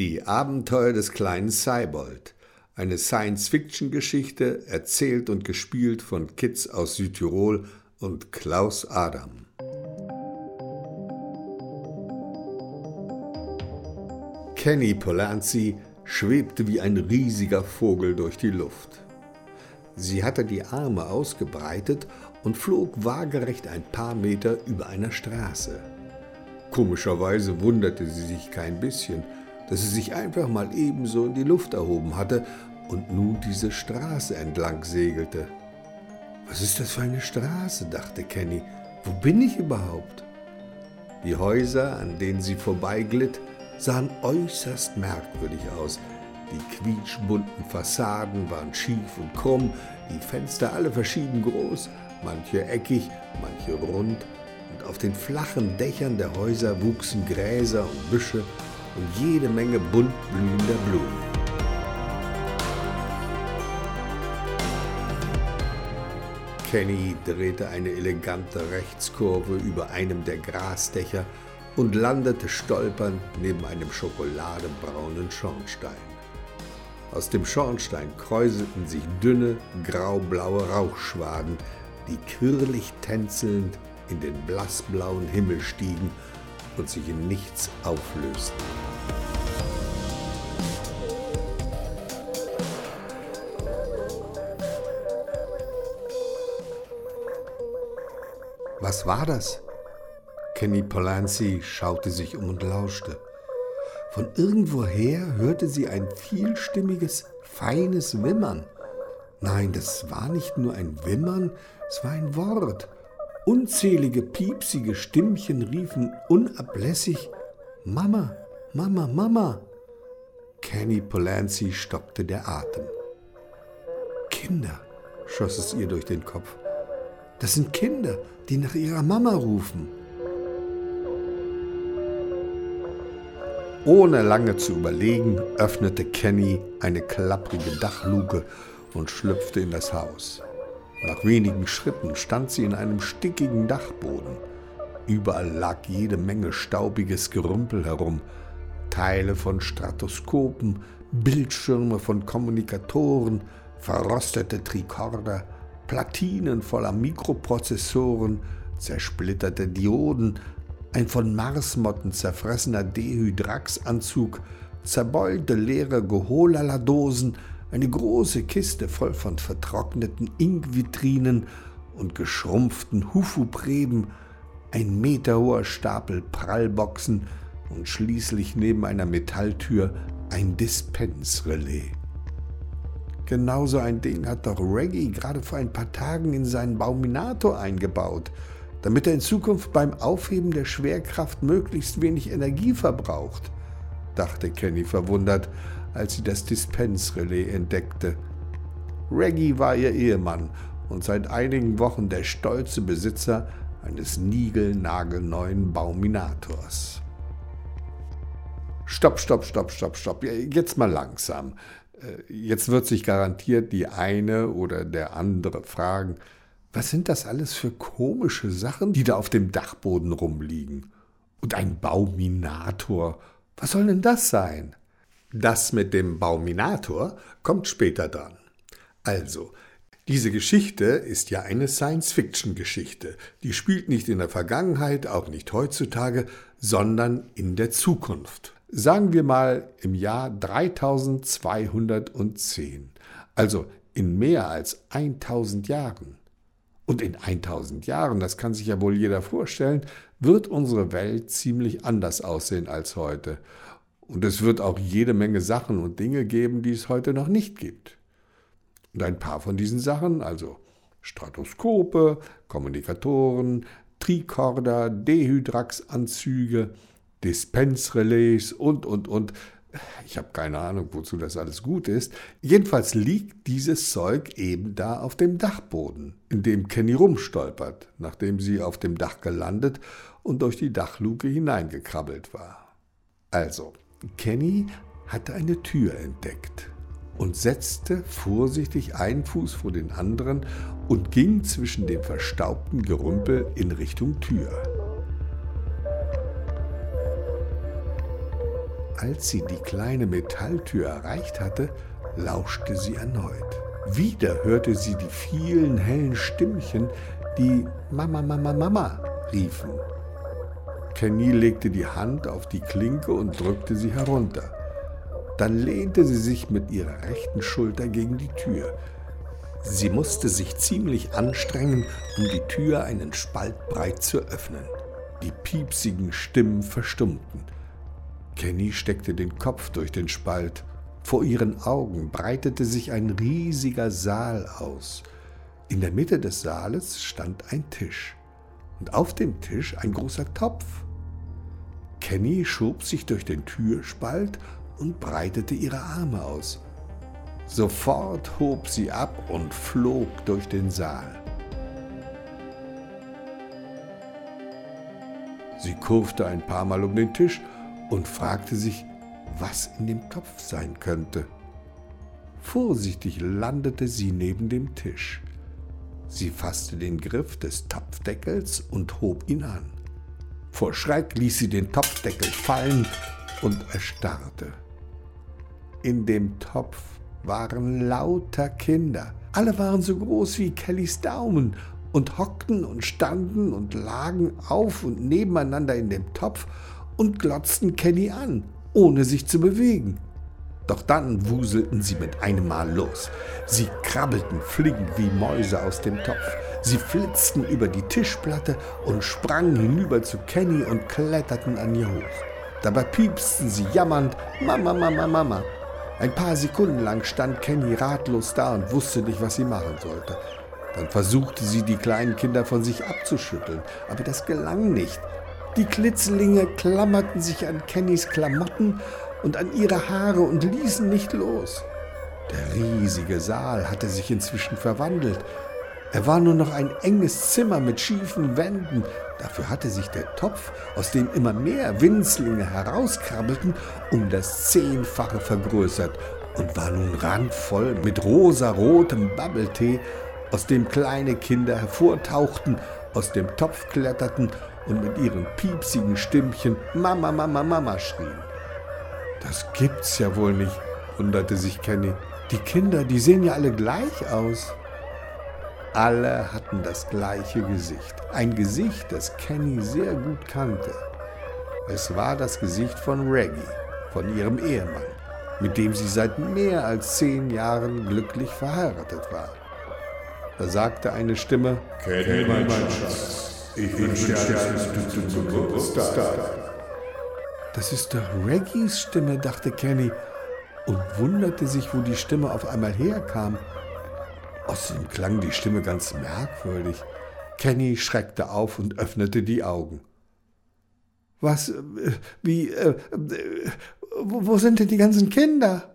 Die Abenteuer des kleinen Seibold. Eine Science-Fiction-Geschichte, erzählt und gespielt von Kids aus Südtirol und Klaus Adam. Kenny Polanski schwebte wie ein riesiger Vogel durch die Luft. Sie hatte die Arme ausgebreitet und flog waagerecht ein paar Meter über einer Straße. Komischerweise wunderte sie sich kein bisschen, dass sie sich einfach mal ebenso in die Luft erhoben hatte und nun diese Straße entlang segelte. Was ist das für eine Straße? dachte Kenny. Wo bin ich überhaupt? Die Häuser, an denen sie vorbeiglitt, sahen äußerst merkwürdig aus. Die quietschbunten Fassaden waren schief und krumm, die Fenster alle verschieden groß, manche eckig, manche rund, und auf den flachen Dächern der Häuser wuchsen Gräser und Büsche und jede Menge bunt blühender Blumen. Kenny drehte eine elegante Rechtskurve über einem der Grasdächer und landete stolpernd neben einem schokoladebraunen Schornstein. Aus dem Schornstein kräuselten sich dünne, graublaue Rauchschwaden, die quirlig tänzelnd in den blassblauen Himmel stiegen und sich in nichts auflösten. Was war das? Kenny Polanski schaute sich um und lauschte. Von irgendwoher hörte sie ein vielstimmiges, feines Wimmern. Nein, das war nicht nur ein Wimmern, es war ein Wort. Unzählige piepsige Stimmchen riefen unablässig Mama, Mama, Mama. Kenny Polanski stockte der Atem. Kinder, schoss es ihr durch den Kopf. Das sind Kinder, die nach ihrer Mama rufen. Ohne lange zu überlegen, öffnete Kenny eine klapprige Dachluke und schlüpfte in das Haus. Nach wenigen Schritten stand sie in einem stickigen Dachboden. Überall lag jede Menge staubiges Gerümpel herum. Teile von Stratoskopen, Bildschirme von Kommunikatoren, verrostete Trikorder, Platinen voller Mikroprozessoren, zersplitterte Dioden, ein von Marsmotten zerfressener Dehydraxanzug, zerbeulte leere Geholala-Dosen, eine große Kiste voll von vertrockneten Inkvitrinen und geschrumpften Hufupreben, ein meterhoher Stapel Prallboxen und schließlich neben einer Metalltür ein Dispensrelais. Genauso ein Ding hat doch Reggie gerade vor ein paar Tagen in seinen Bauminator eingebaut – damit er in Zukunft beim Aufheben der Schwerkraft möglichst wenig Energie verbraucht, dachte Kenny verwundert, als sie das Dispensrelais entdeckte. Reggie war ihr Ehemann und seit einigen Wochen der stolze Besitzer eines niegelnagelneuen Bauminators. Stopp, stopp, stopp, stopp, stopp. Jetzt mal langsam. Äh, jetzt wird sich garantiert die eine oder der andere fragen, was sind das alles für komische Sachen, die da auf dem Dachboden rumliegen? Und ein Bauminator. Was soll denn das sein? Das mit dem Bauminator kommt später dran. Also, diese Geschichte ist ja eine Science-Fiction-Geschichte. Die spielt nicht in der Vergangenheit, auch nicht heutzutage, sondern in der Zukunft. Sagen wir mal im Jahr 3210, also in mehr als 1000 Jahren. Und in 1000 Jahren, das kann sich ja wohl jeder vorstellen, wird unsere Welt ziemlich anders aussehen als heute. Und es wird auch jede Menge Sachen und Dinge geben, die es heute noch nicht gibt. Und ein paar von diesen Sachen, also Stratoskope, Kommunikatoren, Trikorder, Dehydraxanzüge, Dispensrelais und, und, und, ich habe keine Ahnung, wozu das alles gut ist. Jedenfalls liegt dieses Zeug eben da auf dem Dachboden, in dem Kenny rumstolpert, nachdem sie auf dem Dach gelandet und durch die Dachluke hineingekrabbelt war. Also, Kenny hatte eine Tür entdeckt und setzte vorsichtig einen Fuß vor den anderen und ging zwischen dem verstaubten Gerümpel in Richtung Tür. Als sie die kleine Metalltür erreicht hatte, lauschte sie erneut. Wieder hörte sie die vielen hellen Stimmchen, die Mama, Mama, Mama riefen. Kenny legte die Hand auf die Klinke und drückte sie herunter. Dann lehnte sie sich mit ihrer rechten Schulter gegen die Tür. Sie musste sich ziemlich anstrengen, um die Tür einen Spalt breit zu öffnen. Die piepsigen Stimmen verstummten. Kenny steckte den Kopf durch den Spalt. Vor ihren Augen breitete sich ein riesiger Saal aus. In der Mitte des Saales stand ein Tisch und auf dem Tisch ein großer Topf. Kenny schob sich durch den Türspalt und breitete ihre Arme aus. Sofort hob sie ab und flog durch den Saal. Sie kurfte ein paar Mal um den Tisch und fragte sich, was in dem Topf sein könnte. Vorsichtig landete sie neben dem Tisch. Sie fasste den Griff des Topfdeckels und hob ihn an. Vor Schreck ließ sie den Topfdeckel fallen und erstarrte. In dem Topf waren lauter Kinder. Alle waren so groß wie Kellys Daumen und hockten und standen und lagen auf und nebeneinander in dem Topf und glotzten Kenny an, ohne sich zu bewegen. Doch dann wuselten sie mit einem Mal los. Sie krabbelten fliegend wie Mäuse aus dem Topf. Sie flitzten über die Tischplatte und sprangen hinüber zu Kenny und kletterten an ihr hoch. Dabei piepsten sie jammernd Mama, Mama, Mama ein paar Sekunden lang stand Kenny ratlos da und wusste nicht, was sie machen sollte. Dann versuchte sie, die kleinen Kinder von sich abzuschütteln, aber das gelang nicht. Die Klitzlinge klammerten sich an Kennys Klamotten und an ihre Haare und ließen nicht los. Der riesige Saal hatte sich inzwischen verwandelt. Er war nur noch ein enges Zimmer mit schiefen Wänden. Dafür hatte sich der Topf, aus dem immer mehr Winzlinge herauskrabbelten, um das Zehnfache vergrößert und war nun randvoll mit rosarotem Bubble-Tee, aus dem kleine Kinder hervortauchten, aus dem Topf kletterten und mit ihren piepsigen Stimmchen Mama, Mama, Mama schrien. Das gibt's ja wohl nicht, wunderte sich Kenny. Die Kinder, die sehen ja alle gleich aus. Alle hatten das gleiche Gesicht. Ein Gesicht, das Kenny sehr gut kannte. Es war das Gesicht von Reggie, von ihrem Ehemann, mit dem sie seit mehr als zehn Jahren glücklich verheiratet war. Da sagte eine Stimme, Kenny, mein Schatz, ich wünsche dir alles Gute zum Geburtstag. Das ist doch Reggies Stimme, dachte Kenny und wunderte sich, wo die Stimme auf einmal herkam. Außerdem klang die Stimme ganz merkwürdig. Kenny schreckte auf und öffnete die Augen. Was, äh, wie, äh, wo, wo sind denn die ganzen Kinder?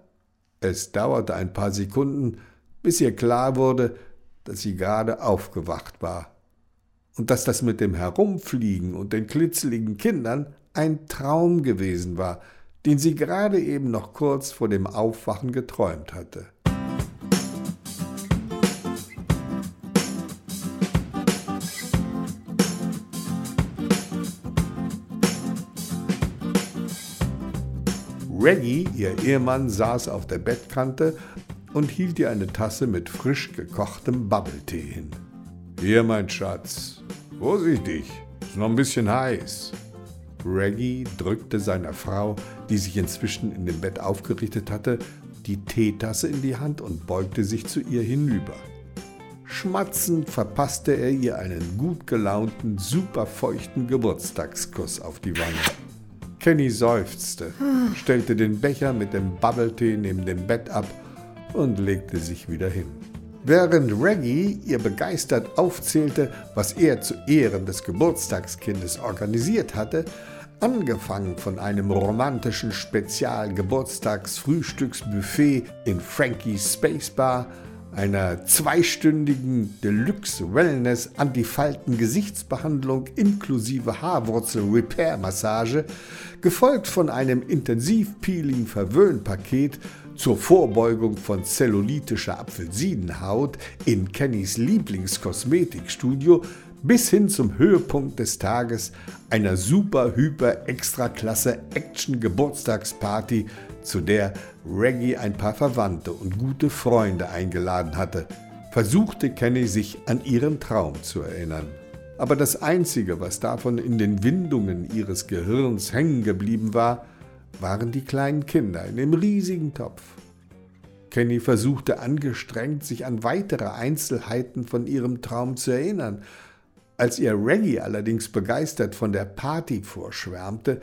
Es dauerte ein paar Sekunden, bis ihr klar wurde, dass sie gerade aufgewacht war und dass das mit dem Herumfliegen und den klitzeligen Kindern ein Traum gewesen war, den sie gerade eben noch kurz vor dem Aufwachen geträumt hatte. Reggie, ihr Ehemann, saß auf der Bettkante und hielt ihr eine Tasse mit frisch gekochtem Bubble-Tee hin. Hier, mein Schatz, vorsichtig, ist noch ein bisschen heiß. Reggie drückte seiner Frau, die sich inzwischen in dem Bett aufgerichtet hatte, die Teetasse in die Hand und beugte sich zu ihr hinüber. Schmatzend verpasste er ihr einen gut gelaunten, superfeuchten Geburtstagskuss auf die Wange. Kenny seufzte, stellte den Becher mit dem Bubble-Tee neben dem Bett ab und legte sich wieder hin. Während Reggie ihr begeistert aufzählte, was er zu Ehren des Geburtstagskindes organisiert hatte, angefangen von einem romantischen Spezial-Geburtstagsfrühstücksbuffet in Frankie's Space Bar einer zweistündigen Deluxe Wellness Antifalten Gesichtsbehandlung inklusive Haarwurzel Repair Massage, gefolgt von einem Intensivpeeling Verwöhnpaket zur Vorbeugung von zellulitischer Apfelsinenhaut in Kennys Lieblingskosmetikstudio bis hin zum Höhepunkt des Tages einer super hyper extraklasse Action Geburtstagsparty, zu der Reggie ein paar Verwandte und gute Freunde eingeladen hatte, versuchte Kenny sich an ihren Traum zu erinnern. Aber das Einzige, was davon in den Windungen ihres Gehirns hängen geblieben war, waren die kleinen Kinder in dem riesigen Topf. Kenny versuchte angestrengt, sich an weitere Einzelheiten von ihrem Traum zu erinnern. Als ihr Reggie allerdings begeistert von der Party vorschwärmte,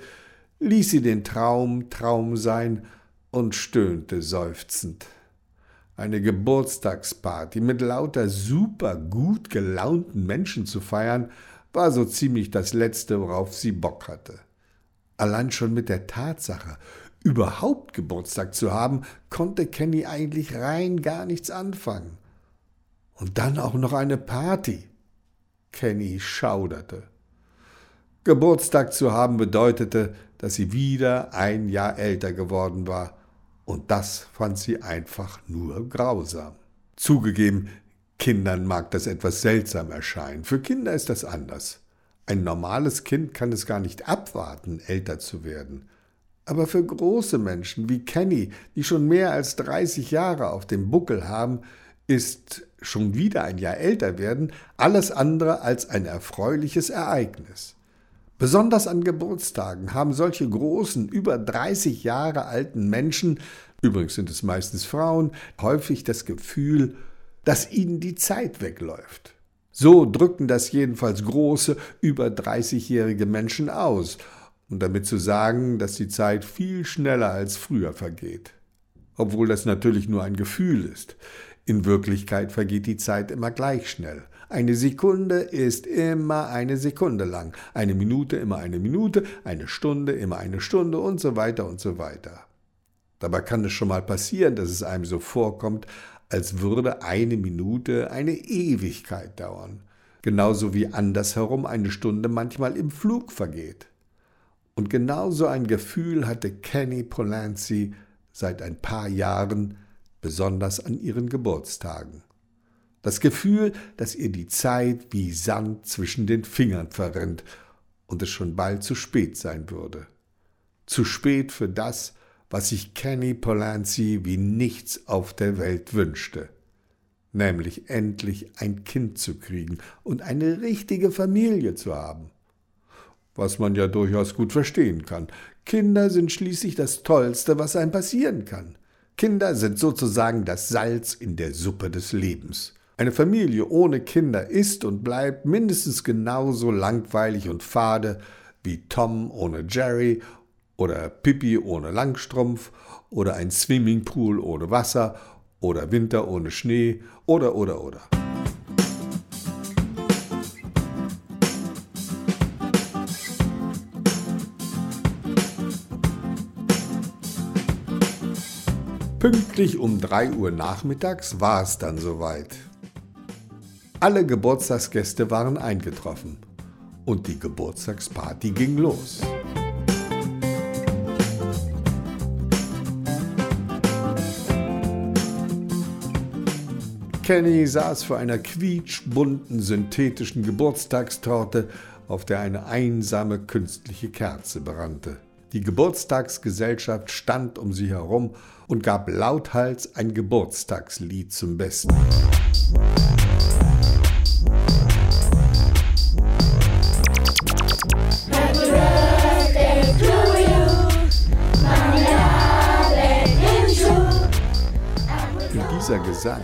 ließ sie den Traum Traum sein und stöhnte seufzend. Eine Geburtstagsparty mit lauter super gut gelaunten Menschen zu feiern, war so ziemlich das Letzte, worauf sie Bock hatte. Allein schon mit der Tatsache, überhaupt Geburtstag zu haben, konnte Kenny eigentlich rein gar nichts anfangen. Und dann auch noch eine Party. Kenny schauderte. Geburtstag zu haben bedeutete, dass sie wieder ein Jahr älter geworden war, und das fand sie einfach nur grausam. Zugegeben, Kindern mag das etwas seltsam erscheinen. Für Kinder ist das anders. Ein normales Kind kann es gar nicht abwarten, älter zu werden. Aber für große Menschen wie Kenny, die schon mehr als 30 Jahre auf dem Buckel haben, ist schon wieder ein Jahr älter werden alles andere als ein erfreuliches Ereignis. Besonders an Geburtstagen haben solche großen, über 30 Jahre alten Menschen, übrigens sind es meistens Frauen, häufig das Gefühl, dass ihnen die Zeit wegläuft. So drücken das jedenfalls große, über 30-jährige Menschen aus, und damit zu sagen, dass die Zeit viel schneller als früher vergeht. Obwohl das natürlich nur ein Gefühl ist. In Wirklichkeit vergeht die Zeit immer gleich schnell. Eine Sekunde ist immer eine Sekunde lang, eine Minute immer eine Minute, eine Stunde immer eine Stunde und so weiter und so weiter. Dabei kann es schon mal passieren, dass es einem so vorkommt, als würde eine Minute eine Ewigkeit dauern, genauso wie andersherum eine Stunde manchmal im Flug vergeht. Und genauso ein Gefühl hatte Kenny Polanski seit ein paar Jahren, besonders an ihren Geburtstagen. Das Gefühl, dass ihr die Zeit wie Sand zwischen den Fingern verrinnt und es schon bald zu spät sein würde. Zu spät für das, was sich Kenny Polanski wie nichts auf der Welt wünschte, nämlich endlich ein Kind zu kriegen und eine richtige Familie zu haben was man ja durchaus gut verstehen kann. Kinder sind schließlich das Tollste, was einem passieren kann. Kinder sind sozusagen das Salz in der Suppe des Lebens. Eine Familie ohne Kinder ist und bleibt mindestens genauso langweilig und fade wie Tom ohne Jerry oder Pippi ohne Langstrumpf oder ein Swimmingpool ohne Wasser oder Winter ohne Schnee oder oder oder. Pünktlich um 3 Uhr nachmittags war es dann soweit. Alle Geburtstagsgäste waren eingetroffen und die Geburtstagsparty ging los. Kenny saß vor einer quietschbunten synthetischen Geburtstagstorte, auf der eine einsame künstliche Kerze brannte. Die Geburtstagsgesellschaft stand um sie herum und gab lauthals ein Geburtstagslied zum Besten. Und dieser Gesang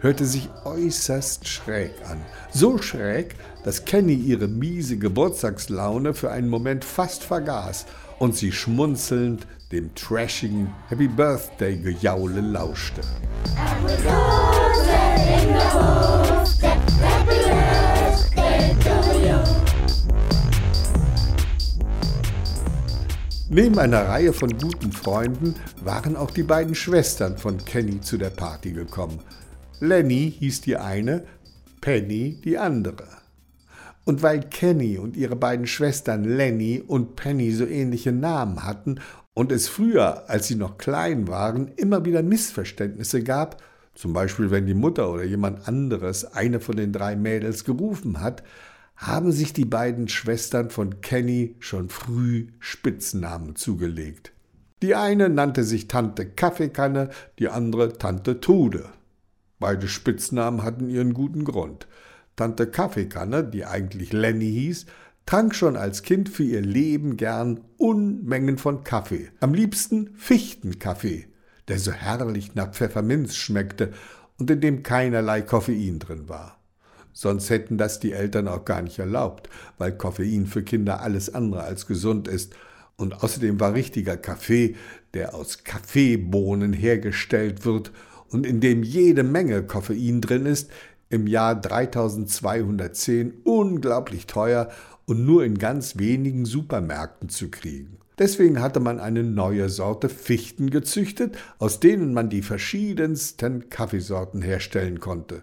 hörte sich äußerst schräg an. So schräg, dass Kenny ihre miese Geburtstagslaune für einen Moment fast vergaß und sie schmunzelnd dem trashigen Happy Birthday Gejaule lauschte. Neben einer Reihe von guten Freunden waren auch die beiden Schwestern von Kenny zu der Party gekommen. Lenny hieß die eine, Penny die andere. Und weil Kenny und ihre beiden Schwestern Lenny und Penny so ähnliche Namen hatten und es früher, als sie noch klein waren, immer wieder Missverständnisse gab, zum Beispiel wenn die Mutter oder jemand anderes eine von den drei Mädels gerufen hat, haben sich die beiden Schwestern von Kenny schon früh Spitznamen zugelegt. Die eine nannte sich Tante Kaffeekanne, die andere Tante Trude. Beide Spitznamen hatten ihren guten Grund. Tante Kaffeekanne, die eigentlich Lenny hieß, trank schon als Kind für ihr Leben gern Unmengen von Kaffee. Am liebsten Fichtenkaffee, der so herrlich nach Pfefferminz schmeckte und in dem keinerlei Koffein drin war. Sonst hätten das die Eltern auch gar nicht erlaubt, weil Koffein für Kinder alles andere als gesund ist und außerdem war richtiger Kaffee, der aus Kaffeebohnen hergestellt wird und in dem jede Menge Koffein drin ist, im Jahr 3210 unglaublich teuer und nur in ganz wenigen Supermärkten zu kriegen. Deswegen hatte man eine neue Sorte Fichten gezüchtet, aus denen man die verschiedensten Kaffeesorten herstellen konnte.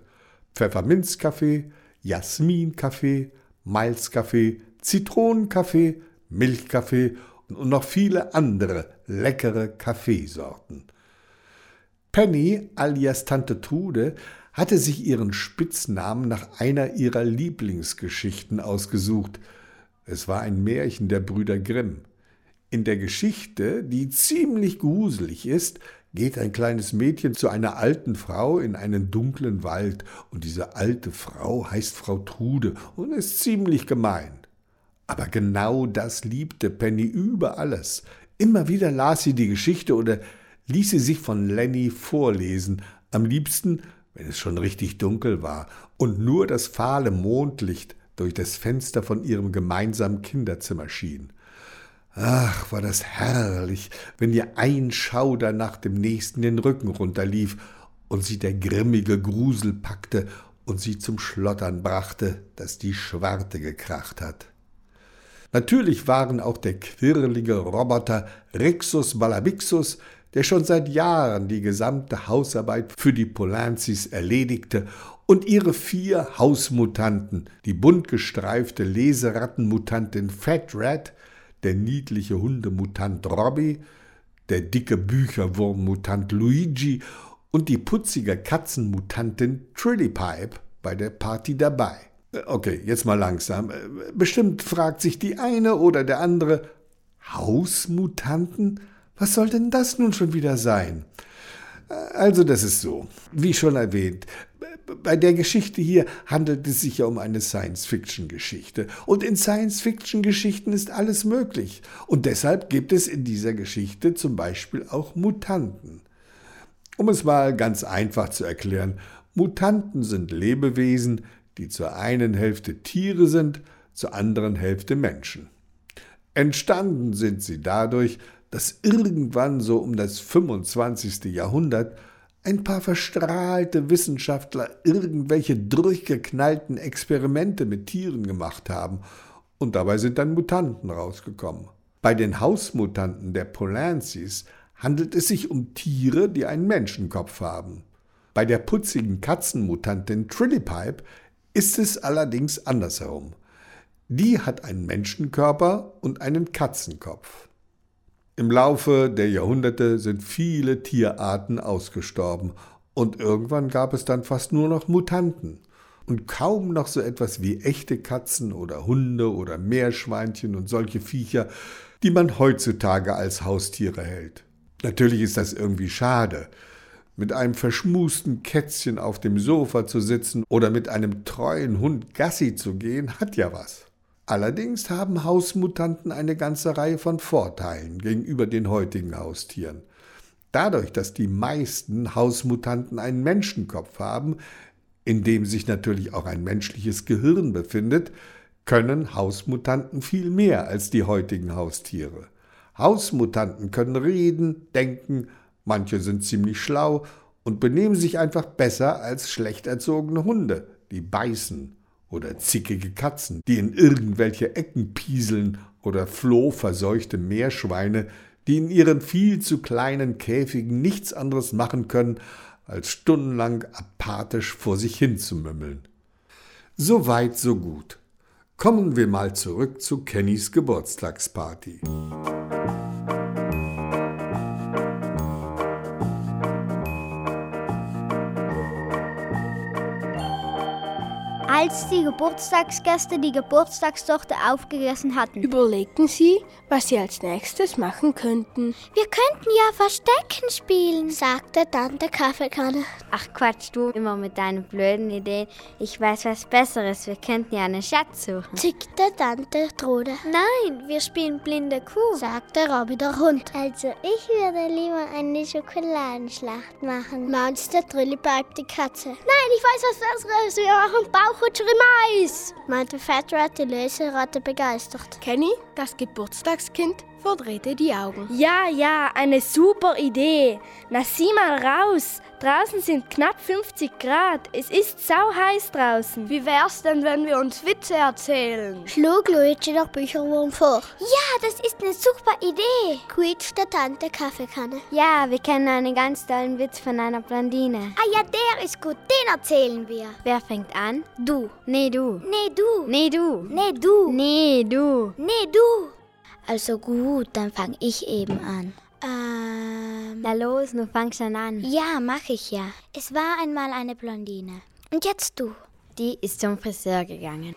Pfefferminzkaffee, Jasminkaffee, Malzkaffee, Zitronenkaffee, Milchkaffee und noch viele andere leckere Kaffeesorten. Penny alias Tante Trude hatte sich ihren Spitznamen nach einer ihrer Lieblingsgeschichten ausgesucht. Es war ein Märchen der Brüder Grimm. In der Geschichte, die ziemlich gruselig ist, geht ein kleines Mädchen zu einer alten Frau in einen dunklen Wald, und diese alte Frau heißt Frau Trude und ist ziemlich gemein. Aber genau das liebte Penny über alles. Immer wieder las sie die Geschichte oder ließ sie sich von Lenny vorlesen, am liebsten, wenn es schon richtig dunkel war und nur das fahle Mondlicht durch das Fenster von ihrem gemeinsamen Kinderzimmer schien. Ach, war das herrlich, wenn ihr ein Schauder nach dem nächsten den Rücken runterlief und sie der grimmige Grusel packte und sie zum Schlottern brachte, dass die Schwarte gekracht hat. Natürlich waren auch der quirlige Roboter Rixus Balabixus, der schon seit Jahren die gesamte Hausarbeit für die Polanzis erledigte, und ihre vier Hausmutanten, die bunt gestreifte Leserattenmutantin Fat Rat, der niedliche Hundemutant Robbie, der dicke Bücherwurmmutant Luigi und die putzige Katzenmutantin Trillypipe bei der Party dabei. Okay, jetzt mal langsam. Bestimmt fragt sich die eine oder der andere, Hausmutanten? Was soll denn das nun schon wieder sein? Also das ist so, wie schon erwähnt, bei der Geschichte hier handelt es sich ja um eine Science-Fiction-Geschichte. Und in Science-Fiction-Geschichten ist alles möglich. Und deshalb gibt es in dieser Geschichte zum Beispiel auch Mutanten. Um es mal ganz einfach zu erklären, Mutanten sind Lebewesen, die zur einen Hälfte Tiere sind, zur anderen Hälfte Menschen. Entstanden sind sie dadurch, dass irgendwann so um das 25. Jahrhundert ein paar verstrahlte Wissenschaftler irgendwelche durchgeknallten Experimente mit Tieren gemacht haben, und dabei sind dann Mutanten rausgekommen. Bei den Hausmutanten der Polancis handelt es sich um Tiere, die einen Menschenkopf haben. Bei der putzigen Katzenmutantin Trillypipe ist es allerdings andersherum. Die hat einen Menschenkörper und einen Katzenkopf. Im Laufe der Jahrhunderte sind viele Tierarten ausgestorben und irgendwann gab es dann fast nur noch Mutanten und kaum noch so etwas wie echte Katzen oder Hunde oder Meerschweinchen und solche Viecher, die man heutzutage als Haustiere hält. Natürlich ist das irgendwie schade, mit einem verschmusten Kätzchen auf dem Sofa zu sitzen oder mit einem treuen Hund Gassi zu gehen, hat ja was. Allerdings haben Hausmutanten eine ganze Reihe von Vorteilen gegenüber den heutigen Haustieren. Dadurch, dass die meisten Hausmutanten einen Menschenkopf haben, in dem sich natürlich auch ein menschliches Gehirn befindet, können Hausmutanten viel mehr als die heutigen Haustiere. Hausmutanten können reden, denken, Manche sind ziemlich schlau und benehmen sich einfach besser als schlecht erzogene Hunde, die beißen, oder zickige Katzen, die in irgendwelche Ecken pieseln, oder flohverseuchte Meerschweine, die in ihren viel zu kleinen Käfigen nichts anderes machen können, als stundenlang apathisch vor sich hin zu mümmeln. So weit, so gut. Kommen wir mal zurück zu Kennys Geburtstagsparty. Als die Geburtstagsgäste die Geburtstagstorte aufgegessen hatten. Überlegten sie, was sie als nächstes machen könnten. Wir könnten ja Verstecken spielen, sagte Tante Kaffeekanne. Ach Quatsch, du immer mit deinen blöden Ideen. Ich weiß was Besseres. Wir könnten ja einen Schatz suchen. Zickte Tante Trude. Nein, wir spielen blinde Kuh, sagte Robby der Hund. Also ich würde lieber eine Schokoladenschlacht machen, maunzte Trillipipe die Katze. Nein, ich weiß was Besseres. Wir machen Bauchrutscher im Eis, meinte Fat Rat die Leseratte begeistert. Kenny, das Geburtstagskind, verdrehte die Augen. Ja, ja, eine super Idee. Na sieh mal raus. Draußen sind knapp 50 Grad. Es ist sau heiß draußen. Wie wär's denn, wenn wir uns Witze erzählen? Schlug Luigi der Bücherwurm vor. Ja, das ist eine super Idee, quietschte Tante Kaffeekanne. Ja, wir kennen einen ganz tollen Witz von einer Blondine. Ah ja, der ist gut, den erzählen wir. Wer fängt an? Du. Nee, du. Nee, du. Nee, du. Nee, du. Nee, du. Nee, du. Also gut, dann fang ich eben an. Ähm. Na los, du fangst schon an. Ja, mach ich ja. Es war einmal eine Blondine. Und jetzt du. Die ist zum Friseur gegangen.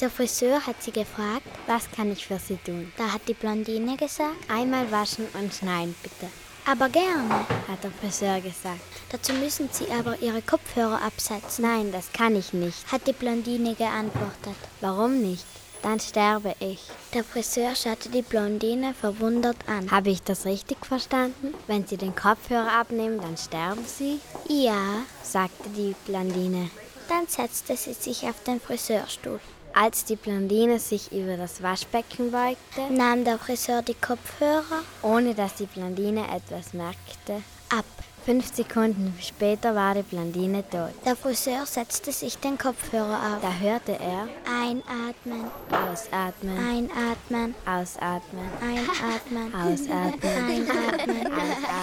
Der Friseur hat sie gefragt, was kann ich für sie tun? Da hat die Blondine gesagt, einmal waschen und schneiden bitte. Aber gerne, hat der Friseur gesagt. Dazu müssen Sie aber Ihre Kopfhörer absetzen. Nein, das kann ich nicht, hat die Blondine geantwortet. Warum nicht? Dann sterbe ich. Der Friseur schaute die Blondine verwundert an. Habe ich das richtig verstanden? Wenn Sie den Kopfhörer abnehmen, dann sterben Sie? Ja, sagte die Blondine. Dann setzte sie sich auf den Friseurstuhl. Als die Blondine sich über das Waschbecken beugte, nahm der Friseur die Kopfhörer, ohne dass die Blondine etwas merkte, ab. Fünf Sekunden später war die Blondine tot. Der Friseur setzte sich den Kopfhörer auf. Da hörte er Einatmen, ausatmen, einatmen, ausatmen, einatmen, ausatmen, einatmen,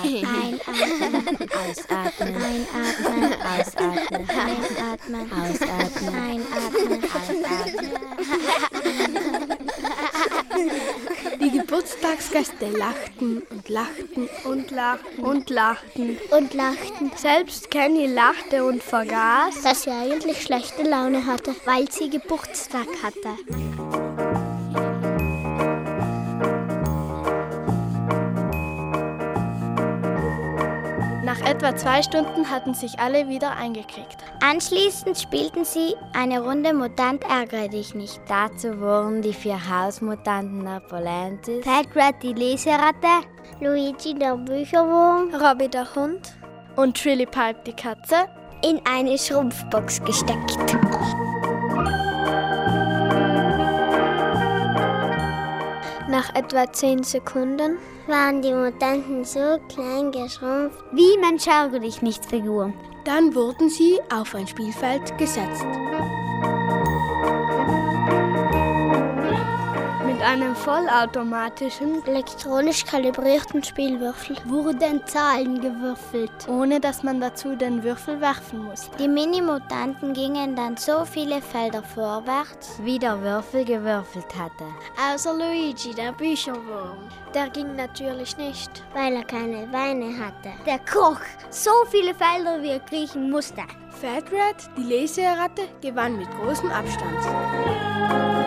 einatmen, ausatmen, einatmen, ausatmen, einatmen, ausatmen, einatmen, Die Geburtstagsgäste lachten und lachten und lachten und lachten und lachten. Selbst Kenny lachte und vergaß, dass sie eigentlich schlechte Laune hatte, weil sie Geburtstag hatte. Etwa zwei Stunden hatten sich alle wieder eingekriegt. Anschließend spielten sie eine Runde Mutant ärgere dich nicht. Dazu wurden die vier Hausmutanten Napoleontis, Fat die Leseratte, Luigi der Bücherwurm, Robby der Hund und Trillipipe die Katze in eine Schrumpfbox gesteckt. Nach etwa zehn Sekunden waren die Mutanten so klein geschrumpft wie Mensch ärgere dich nicht Figuren. Dann wurden sie auf ein Spielfeld gesetzt. Mit einem vollautomatischen, elektronisch kalibrierten Spielwürfel wurden Zahlen gewürfelt, ohne dass man dazu den Würfel werfen musste. Die Mini-Mutanten gingen dann so viele Felder vorwärts, wie der Würfel gewürfelt hatte. Außer Luigi, der Bücherwurm. Der ging natürlich nicht, weil er keine Beine hatte. Der Koch, so viele Felder wie er kriechen musste. Fat Rat, die Leseratte, gewann mit großem Abstand.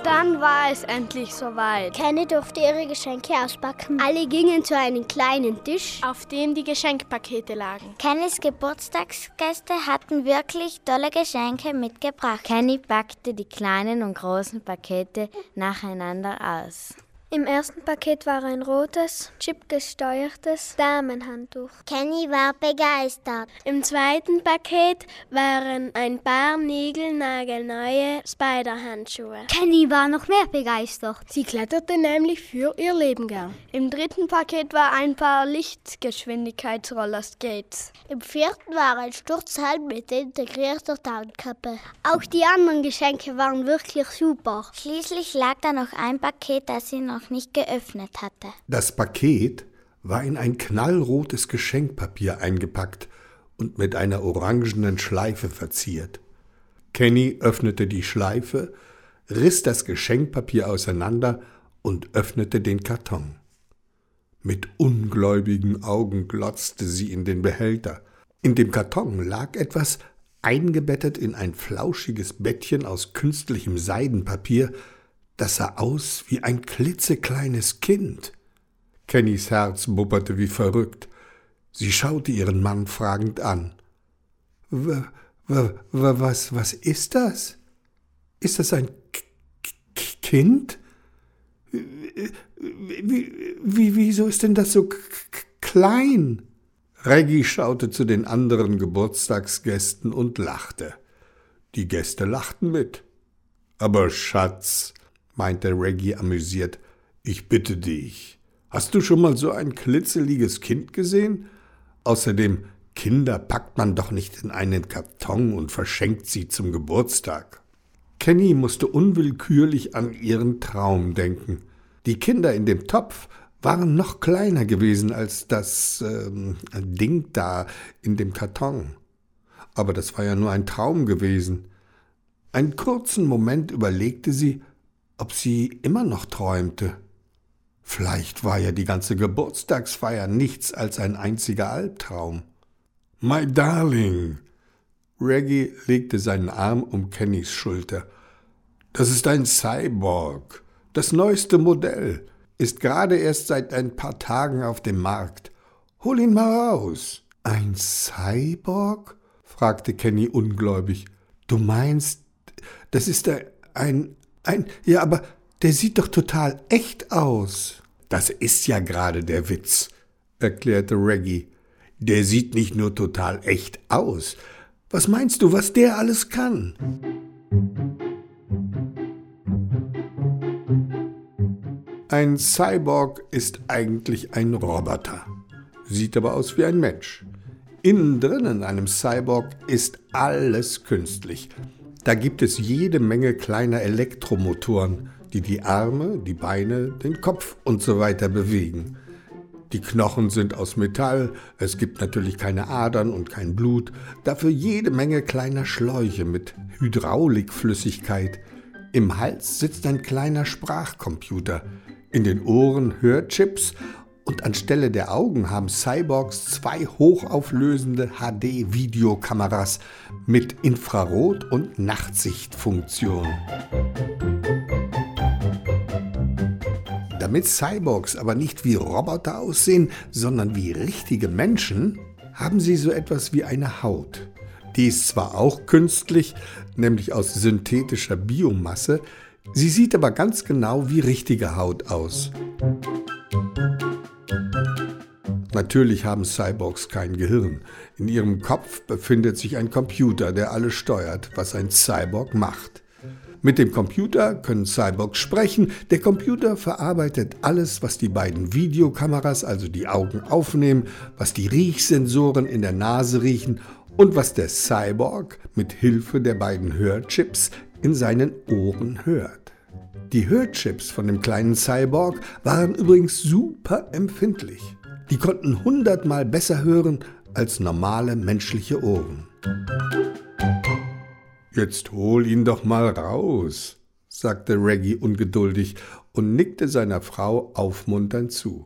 Und dann war es endlich soweit. Kenny durfte ihre Geschenke auspacken. Alle gingen zu einem kleinen Tisch, auf dem die Geschenkpakete lagen. Kennys Geburtstagsgäste hatten wirklich tolle Geschenke mitgebracht. Kenny packte die kleinen und großen Pakete nacheinander aus. Im ersten Paket war ein rotes, chipgesteuertes Damenhandtuch. Kenny war begeistert. Im zweiten Paket waren ein paar niegelnagelneue Spider-Handschuhe. Kenny war noch mehr begeistert. Sie kletterte nämlich für ihr Leben gern. Im dritten Paket war ein paar Lichtgeschwindigkeitsrollerskates. Im vierten war ein Sturzhelm mit integrierter Tarnkappe. Auch die anderen Geschenke waren wirklich super. Schließlich lag da noch ein Paket, das sie noch nicht geöffnet hatte. Das Paket war in ein knallrotes Geschenkpapier eingepackt und mit einer orangenen Schleife verziert. Kenny öffnete die Schleife, riss das Geschenkpapier auseinander und öffnete den Karton. Mit ungläubigen Augen glotzte sie in den Behälter. In dem Karton lag etwas eingebettet in ein flauschiges Bettchen aus künstlichem Seidenpapier, das sah aus wie ein klitzekleines Kind. Kennys Herz bubberte wie verrückt. Sie schaute ihren Mann fragend an. W was, was ist das? Ist das ein K Kind? Wie, wie, wieso ist denn das so klein? Reggie schaute zu den anderen Geburtstagsgästen und lachte. Die Gäste lachten mit. Aber Schatz, meinte Reggie amüsiert, ich bitte dich, hast du schon mal so ein klitzeliges Kind gesehen? Außerdem, Kinder packt man doch nicht in einen Karton und verschenkt sie zum Geburtstag. Kenny musste unwillkürlich an ihren Traum denken. Die Kinder in dem Topf waren noch kleiner gewesen als das ähm, Ding da in dem Karton. Aber das war ja nur ein Traum gewesen. Einen kurzen Moment überlegte sie, ob sie immer noch träumte. Vielleicht war ja die ganze Geburtstagsfeier nichts als ein einziger Albtraum. My darling! Reggie legte seinen Arm um Kennys Schulter. Das ist ein Cyborg, das neueste Modell ist gerade erst seit ein paar Tagen auf dem Markt. Hol ihn mal raus. Ein Cyborg? fragte Kenny ungläubig. Du meinst, das ist ein, ein, ja, aber der sieht doch total echt aus. Das ist ja gerade der Witz, erklärte Reggie. Der sieht nicht nur total echt aus. Was meinst du, was der alles kann? Ein Cyborg ist eigentlich ein Roboter, sieht aber aus wie ein Mensch. Innen drin in einem Cyborg ist alles künstlich. Da gibt es jede Menge kleiner Elektromotoren, die die Arme, die Beine, den Kopf und so weiter bewegen. Die Knochen sind aus Metall, es gibt natürlich keine Adern und kein Blut, dafür jede Menge kleiner Schläuche mit Hydraulikflüssigkeit. Im Hals sitzt ein kleiner Sprachcomputer, in den Ohren Hörchips und anstelle der Augen haben Cyborgs zwei hochauflösende HD-Videokameras mit Infrarot- und Nachtsichtfunktion. Damit Cyborgs aber nicht wie Roboter aussehen, sondern wie richtige Menschen, haben sie so etwas wie eine Haut. Die ist zwar auch künstlich, nämlich aus synthetischer Biomasse, Sie sieht aber ganz genau wie richtige Haut aus. Natürlich haben Cyborgs kein Gehirn. In ihrem Kopf befindet sich ein Computer, der alles steuert, was ein Cyborg macht. Mit dem Computer können Cyborgs sprechen. Der Computer verarbeitet alles, was die beiden Videokameras, also die Augen, aufnehmen, was die Riechsensoren in der Nase riechen und was der Cyborg mit Hilfe der beiden Hörchips in seinen Ohren hört. Die Hörchips von dem kleinen Cyborg waren übrigens super empfindlich. Die konnten hundertmal besser hören als normale menschliche Ohren. Jetzt hol ihn doch mal raus, sagte Reggie ungeduldig und nickte seiner Frau aufmunternd zu.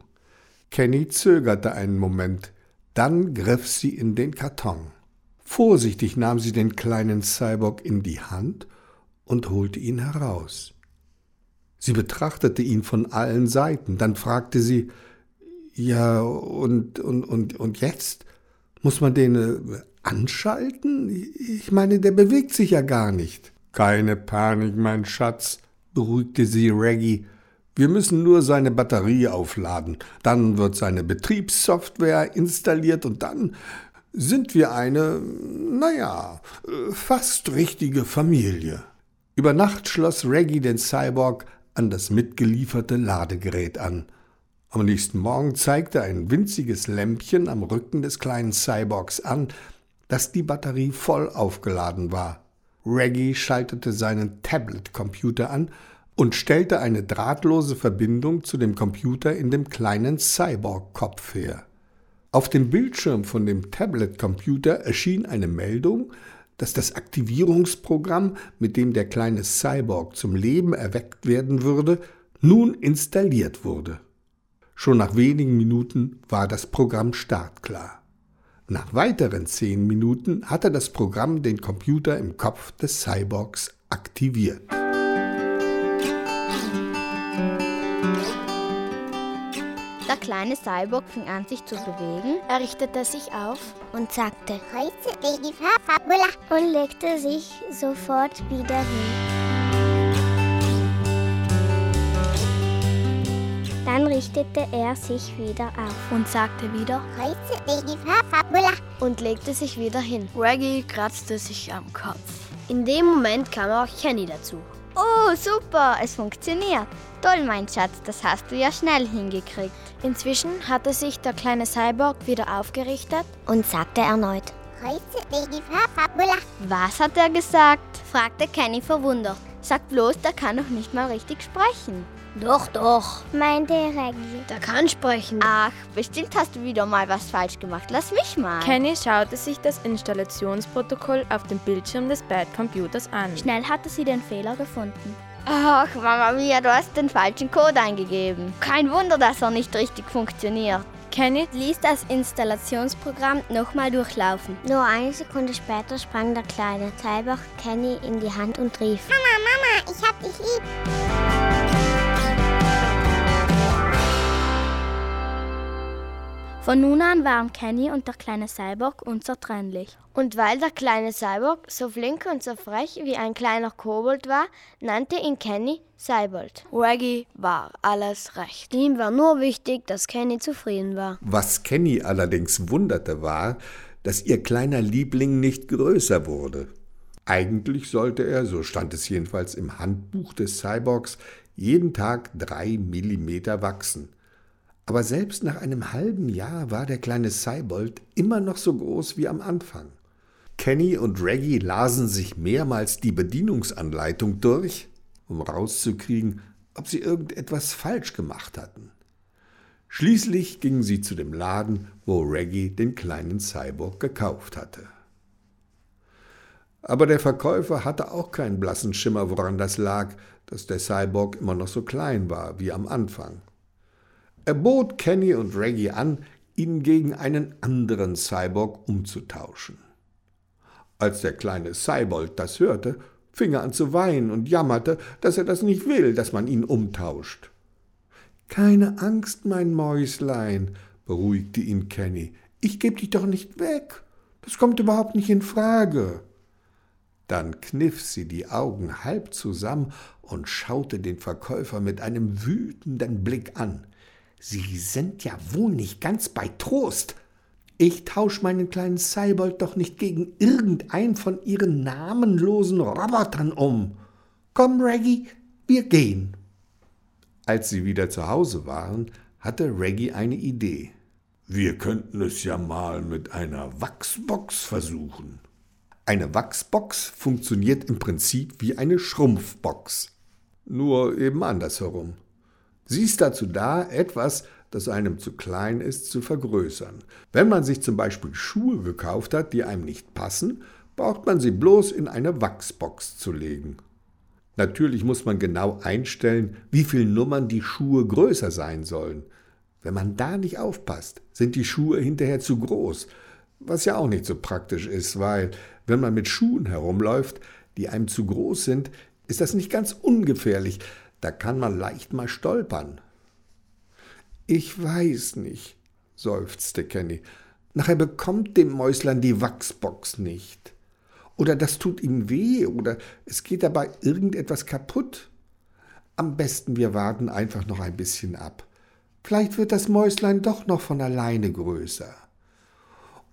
Kenny zögerte einen Moment, dann griff sie in den Karton. Vorsichtig nahm sie den kleinen Cyborg in die Hand und holte ihn heraus. Sie betrachtete ihn von allen Seiten, dann fragte sie, ja, und, und, und, und jetzt? Muss man den äh, anschalten? Ich meine, der bewegt sich ja gar nicht. Keine Panik, mein Schatz, beruhigte sie Reggie. Wir müssen nur seine Batterie aufladen, dann wird seine Betriebssoftware installiert und dann sind wir eine, naja, äh, fast richtige Familie. Über Nacht schloss Reggie den Cyborg an das mitgelieferte Ladegerät an. Am nächsten Morgen zeigte ein winziges Lämpchen am Rücken des kleinen Cyborgs an, dass die Batterie voll aufgeladen war. Reggie schaltete seinen Tablet-Computer an und stellte eine drahtlose Verbindung zu dem Computer in dem kleinen Cyborg-Kopf her. Auf dem Bildschirm von dem Tablet-Computer erschien eine Meldung, dass das Aktivierungsprogramm, mit dem der kleine Cyborg zum Leben erweckt werden würde, nun installiert wurde. Schon nach wenigen Minuten war das Programm startklar. Nach weiteren zehn Minuten hatte das Programm den Computer im Kopf des Cyborgs aktiviert. Kleine Cyborg fing an, sich zu bewegen. Er richtete sich auf und sagte, heute die Fabula und legte sich sofort wieder hin. Dann richtete er sich wieder auf und sagte wieder heute die Fabula und legte sich wieder hin. Reggie kratzte sich am Kopf. In dem Moment kam auch Kenny dazu. Oh, super, es funktioniert. Toll, mein Schatz, das hast du ja schnell hingekriegt. Inzwischen hatte sich der kleine Cyborg wieder aufgerichtet und sagte erneut: Heute die Fabula. Was hat er gesagt? fragte Kenny verwundert. Sag bloß, der kann doch nicht mal richtig sprechen. Doch, doch, meinte Reggie. Der kann sprechen. Ach, bestimmt hast du wieder mal was falsch gemacht. Lass mich mal. Kenny schaute sich das Installationsprotokoll auf dem Bildschirm des Bad Computers an. Schnell hatte sie den Fehler gefunden. Ach, Mama Mia, du hast den falschen Code eingegeben. Kein Wunder, dass er nicht richtig funktioniert. Kenny ließ das Installationsprogramm nochmal durchlaufen. Nur eine Sekunde später sprang der kleine Cyborg Kenny in die Hand und rief: Mama, Mama, ich hab dich lieb. Von nun an waren Kenny und der kleine Cyborg unzertrennlich. Und weil der kleine Cyborg so flink und so frech wie ein kleiner Kobold war, nannte ihn Kenny Cybold. Reggie war alles recht. Ihm war nur wichtig, dass Kenny zufrieden war. Was Kenny allerdings wunderte war, dass ihr kleiner Liebling nicht größer wurde. Eigentlich sollte er, so stand es jedenfalls im Handbuch des Cyborgs, jeden Tag drei Millimeter wachsen. Aber selbst nach einem halben Jahr war der kleine Cybold immer noch so groß wie am Anfang. Kenny und Reggie lasen sich mehrmals die Bedienungsanleitung durch, um rauszukriegen, ob sie irgendetwas falsch gemacht hatten. Schließlich gingen sie zu dem Laden, wo Reggie den kleinen Cyborg gekauft hatte. Aber der Verkäufer hatte auch keinen blassen Schimmer, woran das lag, dass der Cyborg immer noch so klein war wie am Anfang. Er bot Kenny und Reggie an, ihn gegen einen anderen Cyborg umzutauschen. Als der kleine Cybold das hörte, fing er an zu weinen und jammerte, dass er das nicht will, dass man ihn umtauscht. Keine Angst, mein Mäuslein, beruhigte ihn Kenny. Ich geb dich doch nicht weg. Das kommt überhaupt nicht in Frage. Dann kniff sie die Augen halb zusammen und schaute den Verkäufer mit einem wütenden Blick an. Sie sind ja wohl nicht ganz bei Trost. Ich tausch meinen kleinen Cybold doch nicht gegen irgendein von ihren namenlosen Robotern um. Komm, Reggie, wir gehen. Als sie wieder zu Hause waren, hatte Reggie eine Idee. Wir könnten es ja mal mit einer Wachsbox versuchen. Eine Wachsbox funktioniert im Prinzip wie eine Schrumpfbox, nur eben andersherum. Sie ist dazu da, etwas, das einem zu klein ist, zu vergrößern. Wenn man sich zum Beispiel Schuhe gekauft hat, die einem nicht passen, braucht man sie bloß in eine Wachsbox zu legen. Natürlich muss man genau einstellen, wie viele Nummern die Schuhe größer sein sollen. Wenn man da nicht aufpasst, sind die Schuhe hinterher zu groß, was ja auch nicht so praktisch ist, weil wenn man mit Schuhen herumläuft, die einem zu groß sind, ist das nicht ganz ungefährlich, da kann man leicht mal stolpern. Ich weiß nicht, seufzte Kenny. Nachher bekommt dem Mäuslein die Wachsbox nicht. Oder das tut ihm weh, oder es geht dabei irgendetwas kaputt. Am besten wir warten einfach noch ein bisschen ab. Vielleicht wird das Mäuslein doch noch von alleine größer.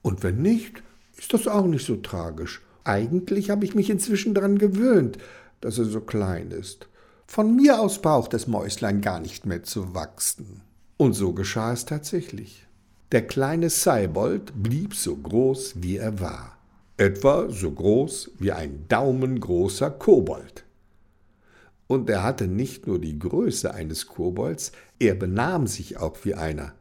Und wenn nicht, ist das auch nicht so tragisch. Eigentlich habe ich mich inzwischen daran gewöhnt, dass er so klein ist. Von mir aus braucht das Mäuslein gar nicht mehr zu wachsen. Und so geschah es tatsächlich. Der kleine Cybold blieb so groß, wie er war. Etwa so groß wie ein daumengroßer Kobold. Und er hatte nicht nur die Größe eines Kobolds, er benahm sich auch wie einer.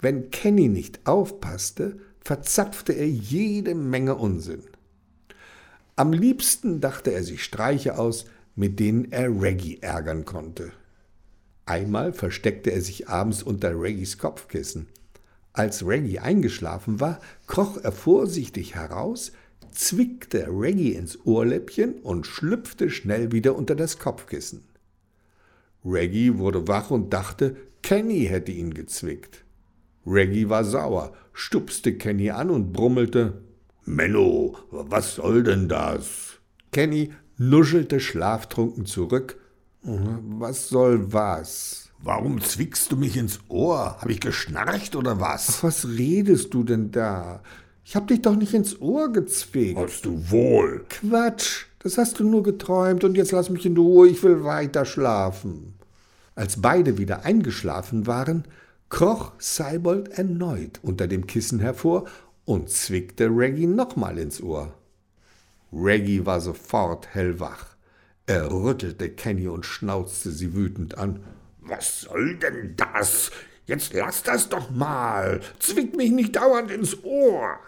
Wenn Kenny nicht aufpasste, verzapfte er jede Menge Unsinn. Am liebsten dachte er sich Streiche aus, mit denen er Reggie ärgern konnte. Einmal versteckte er sich abends unter Reggys Kopfkissen. Als Reggie eingeschlafen war, kroch er vorsichtig heraus, zwickte Reggie ins Ohrläppchen und schlüpfte schnell wieder unter das Kopfkissen. Reggie wurde wach und dachte, Kenny hätte ihn gezwickt. Reggie war sauer, stupste Kenny an und brummelte Menno, was soll denn das? Kenny nuschelte schlaftrunken zurück. Was soll was? Warum zwickst du mich ins Ohr? Hab ich geschnarcht oder was? Ach, was redest du denn da? Ich hab dich doch nicht ins Ohr gezwickt. Hast du wohl. Quatsch, das hast du nur geträumt und jetzt lass mich in Ruhe, ich will weiter schlafen. Als beide wieder eingeschlafen waren, kroch Seibold erneut unter dem Kissen hervor und zwickte Reggie nochmal ins Ohr. Reggie war sofort hellwach. Er rüttelte Kenny und schnauzte sie wütend an. Was soll denn das? Jetzt lass das doch mal. Zwick mich nicht dauernd ins Ohr.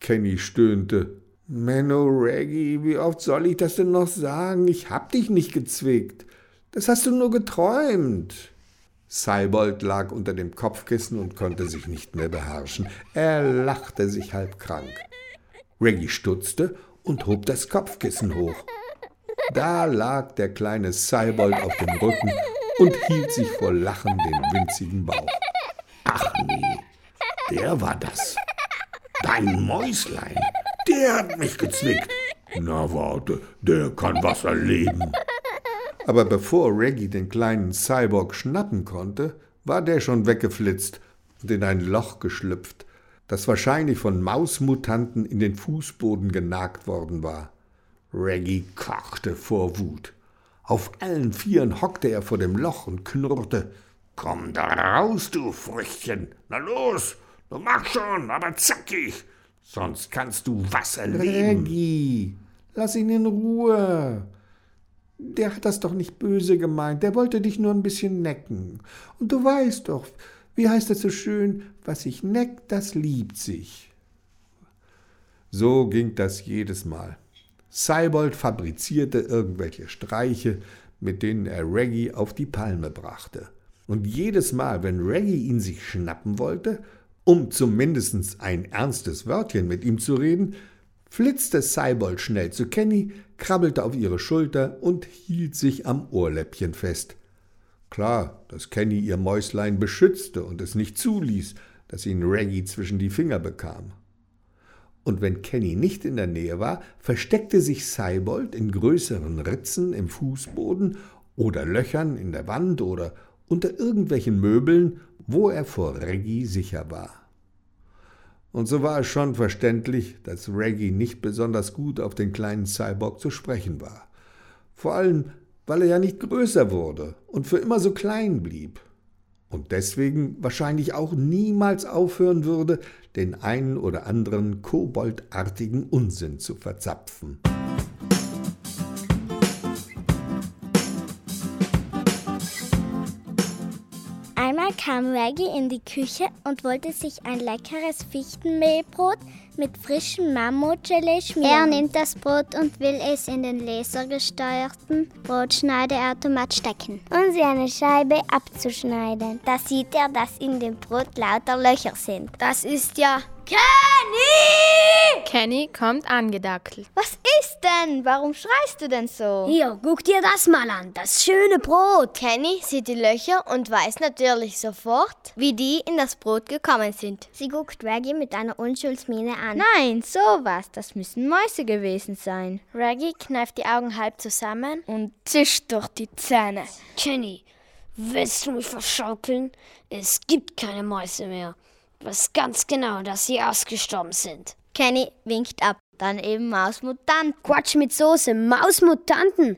Kenny stöhnte. Menno, Reggie, wie oft soll ich das denn noch sagen? Ich hab dich nicht gezwickt. Das hast du nur geträumt. Seibold lag unter dem Kopfkissen und konnte sich nicht mehr beherrschen. Er lachte sich halb krank. Reggie stutzte und hob das Kopfkissen hoch. Da lag der kleine Seibold auf dem Rücken und hielt sich vor Lachen den winzigen Bauch. Ach nee, der war das. Dein Mäuslein, der hat mich gezwickt. Na warte, der kann was erleben. Aber bevor Reggie den kleinen Cyborg schnappen konnte, war der schon weggeflitzt und in ein Loch geschlüpft, das wahrscheinlich von Mausmutanten in den Fußboden genagt worden war. Reggie kochte vor Wut. Auf allen Vieren hockte er vor dem Loch und knurrte. Komm da raus, du Früchtchen. Na los, du mach schon, aber zackig. Sonst kannst du was erleben. Reggie, lass ihn in Ruhe. Der hat das doch nicht böse gemeint, der wollte dich nur ein bisschen necken. Und du weißt doch, wie heißt es so schön, was sich neckt, das liebt sich. So ging das jedes Mal. Seibold fabrizierte irgendwelche Streiche, mit denen er Reggie auf die Palme brachte. Und jedes Mal, wenn Reggie ihn sich schnappen wollte, um zumindest ein ernstes Wörtchen mit ihm zu reden, flitzte Seibold schnell zu Kenny, krabbelte auf ihre Schulter und hielt sich am Ohrläppchen fest. Klar, dass Kenny ihr Mäuslein beschützte und es nicht zuließ, dass ihn Reggie zwischen die Finger bekam. Und wenn Kenny nicht in der Nähe war, versteckte sich Seibold in größeren Ritzen im Fußboden oder Löchern in der Wand oder unter irgendwelchen Möbeln, wo er vor Reggie sicher war. Und so war es schon verständlich, dass Reggie nicht besonders gut auf den kleinen Cyborg zu sprechen war. Vor allem, weil er ja nicht größer wurde und für immer so klein blieb. Und deswegen wahrscheinlich auch niemals aufhören würde, den einen oder anderen koboldartigen Unsinn zu verzapfen. Kam Reggie in die Küche und wollte sich ein leckeres Fichtenmehlbrot mit frischem Mammutgelee schmieren. Er nimmt das Brot und will es in den lasergesteuerten Brotschneideautomat stecken. Um sie eine Scheibe abzuschneiden. Da sieht er, dass in dem Brot lauter Löcher sind. Das ist ja Kenny! Kenny kommt angedackelt. Was ist denn? Warum schreist du denn so? Hier, guck dir das mal an, das schöne Brot. Kenny sieht die Löcher und weiß natürlich sofort, wie die in das Brot gekommen sind. Sie guckt Reggie mit einer Unschuldsmiene an. Nein, sowas, das müssen Mäuse gewesen sein. Reggie kneift die Augen halb zusammen und zischt durch die Zähne. Kenny, willst du mich verschaukeln? Es gibt keine Mäuse mehr weiß ganz genau, dass sie ausgestorben sind. Kenny winkt ab. Dann eben Mausmutanten. Quatsch mit Soße, Mausmutanten.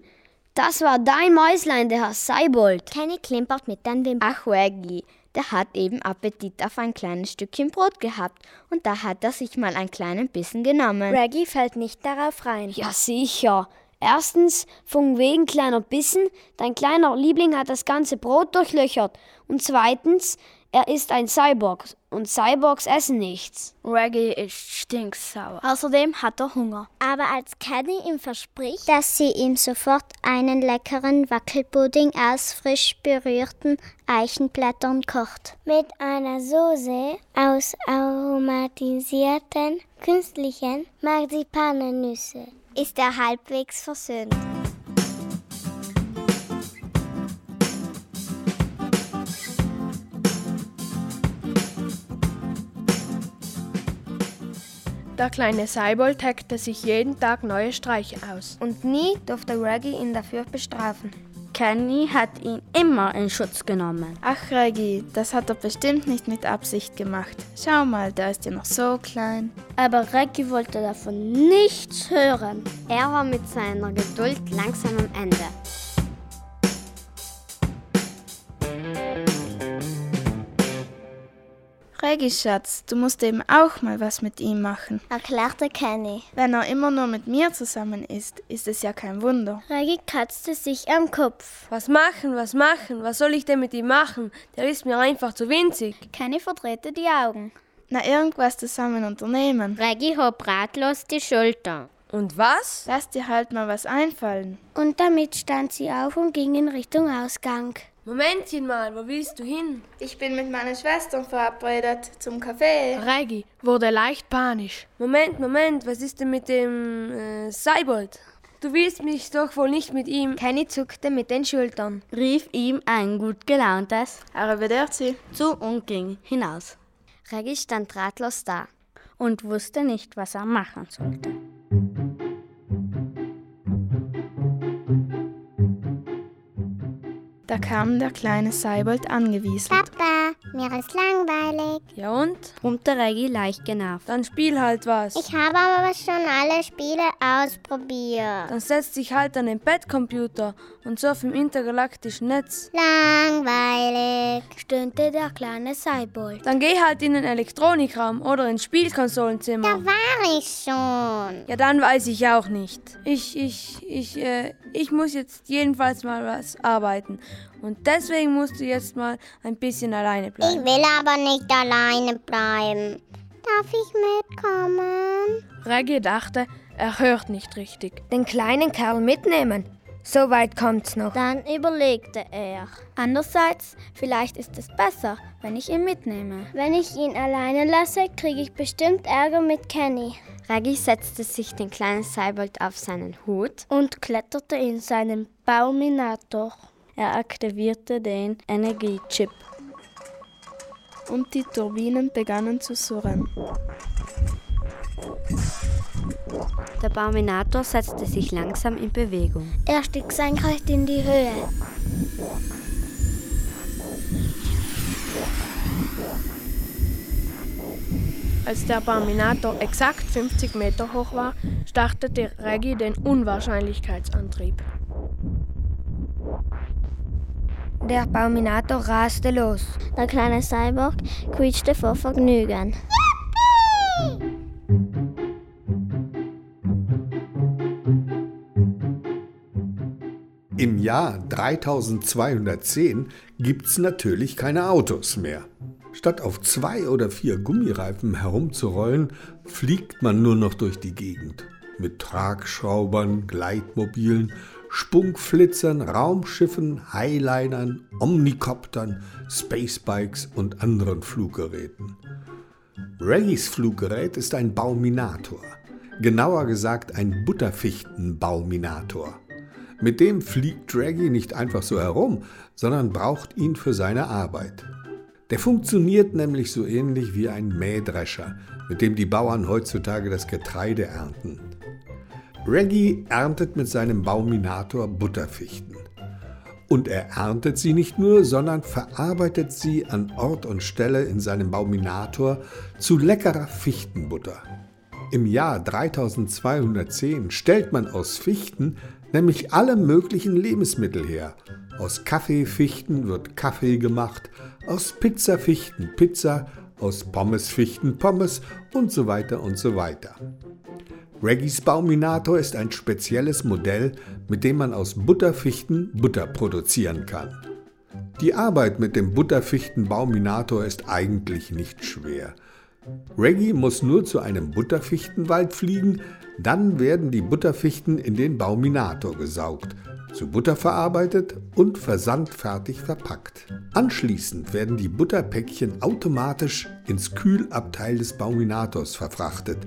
Das war dein Mäuslein, der Herr Seibold. Kenny klimpert mit den Wimpern. Ach, Waggy, der hat eben Appetit auf ein kleines Stückchen Brot gehabt und da hat er sich mal einen kleinen Bissen genommen. Reggie fällt nicht darauf rein. Ja, sicher. Erstens, von wegen kleiner Bissen, dein kleiner Liebling hat das ganze Brot durchlöchert. Und zweitens, Er ist ein Cyborg und Cyborgs essen nichts. Reggie ist stinksauer. Außerdem hat er Hunger. Aber als Kenny ihm verspricht, dass sie ihm sofort einen leckeren Wackelpudding aus frisch berührten Eichenblättern kocht. Mit einer Soße aus aromatisierten, künstlichen Marzipanennüsse ist er halbwegs versöhnt. Der kleine Seibold heckte sich jeden Tag neue Streiche aus. Und nie durfte Reggie ihn dafür bestrafen. Kenny hat ihn immer in Schutz genommen. Ach, Reggie, das hat er bestimmt nicht mit Absicht gemacht. Schau mal, der ist ja noch so klein. Aber Reggie wollte davon nichts hören. Er war mit seiner Geduld langsam am Ende. Reggie, Schatz, du musst eben auch mal was mit ihm machen, erklärte Kenny. Wenn er immer nur mit mir zusammen ist, ist es ja kein Wunder. Reggie kratzte sich am Kopf. Was machen, was machen? Was soll ich denn mit ihm machen? Der ist mir einfach zu winzig. Kenny verdrehte die Augen. Na, irgendwas zusammen unternehmen. Reggie hob ratlos die Schulter. Und was? Lass dir halt mal was einfallen. Und damit stand sie auf und ging in Richtung Ausgang. Momentchen mal, wo willst du hin? Ich bin mit meinen Schwestern verabredet zum Café. Reggie wurde leicht panisch. Moment, Moment, was ist denn mit dem äh, Seibold? Du willst mich doch wohl nicht mit ihm. Kenny zuckte mit den Schultern, rief ihm ein gut gelauntes Arrivederci zu und ging hinaus. Reggie stand ratlos da und wusste nicht, was er machen sollte. Da kam der kleine Seibold angewieselt. Papa, mir ist langweilig. Ja und? brummte Reggie leicht genervt. Dann spiel halt was. Ich habe aber schon alle Spiele ausprobiert. Dann setz dich halt an den Bettcomputer und surf im intergalaktischen Netz. Langweilig, stöhnte der kleine Seibold. Dann geh halt in den Elektronikraum oder ins Spielkonsolenzimmer. Da war ich schon. Ja, dann weiß ich auch nicht. Ich, ich, ich, äh, ich muss jetzt jedenfalls mal was arbeiten. Und deswegen musst du jetzt mal ein bisschen alleine bleiben. Ich will aber nicht alleine bleiben. Darf ich mitkommen? Reggie dachte, er hört nicht richtig. Den kleinen Kerl mitnehmen? So weit kommt's noch. Dann überlegte er. Andererseits, vielleicht ist es besser, wenn ich ihn mitnehme. Wenn ich ihn alleine lasse, kriege ich bestimmt Ärger mit Kenny. Reggie setzte sich den kleinen Seibold auf seinen Hut und kletterte in seinen Bauminator. Er aktivierte den Energiechip. Und die Turbinen begannen zu surren. Der Bauminator setzte sich langsam in Bewegung. Er stieg senkrecht in die Höhe. Als der Bauminator exakt 50 Meter hoch war, startete Reggie den Unwahrscheinlichkeitsantrieb. Der Bauminator raste los. Der kleine Cyborg quietschte vor Vergnügen. Yippie! Im Jahr 3210 gibt's natürlich keine Autos mehr. Statt auf zwei oder vier Gummireifen herumzurollen, fliegt man nur noch durch die Gegend. Mit Tragschraubern, Gleitmobilen, Spunkflitzern, Raumschiffen, Highlinern, Omnikoptern, Spacebikes und anderen Fluggeräten. Reggies Fluggerät ist ein Bauminator. Genauer gesagt ein Butterfichtenbauminator. Mit dem fliegt Reggie nicht einfach so herum, sondern braucht ihn für seine Arbeit. Der funktioniert nämlich so ähnlich wie ein Mähdrescher, mit dem die Bauern heutzutage das Getreide ernten. Reggie erntet mit seinem Bauminator Butterfichten. Und er erntet sie nicht nur, sondern verarbeitet sie an Ort und Stelle in seinem Bauminator zu leckerer Fichtenbutter. Im Jahr 3210 stellt man aus Fichten nämlich alle möglichen Lebensmittel her. Aus Kaffeefichten wird Kaffee gemacht, aus Pizzafichten Pizza, aus Pommesfichten Pommes und so weiter und so weiter. Reggies Bauminator ist ein spezielles Modell, mit dem man aus Butterfichten Butter produzieren kann. Die Arbeit mit dem Butterfichtenbauminator ist eigentlich nicht schwer. Reggie muss nur zu einem Butterfichtenwald fliegen, dann werden die Butterfichten in den Bauminator gesaugt, zu Butter verarbeitet und versandfertig verpackt. Anschließend werden die Butterpäckchen automatisch ins Kühlabteil des Bauminators verfrachtet.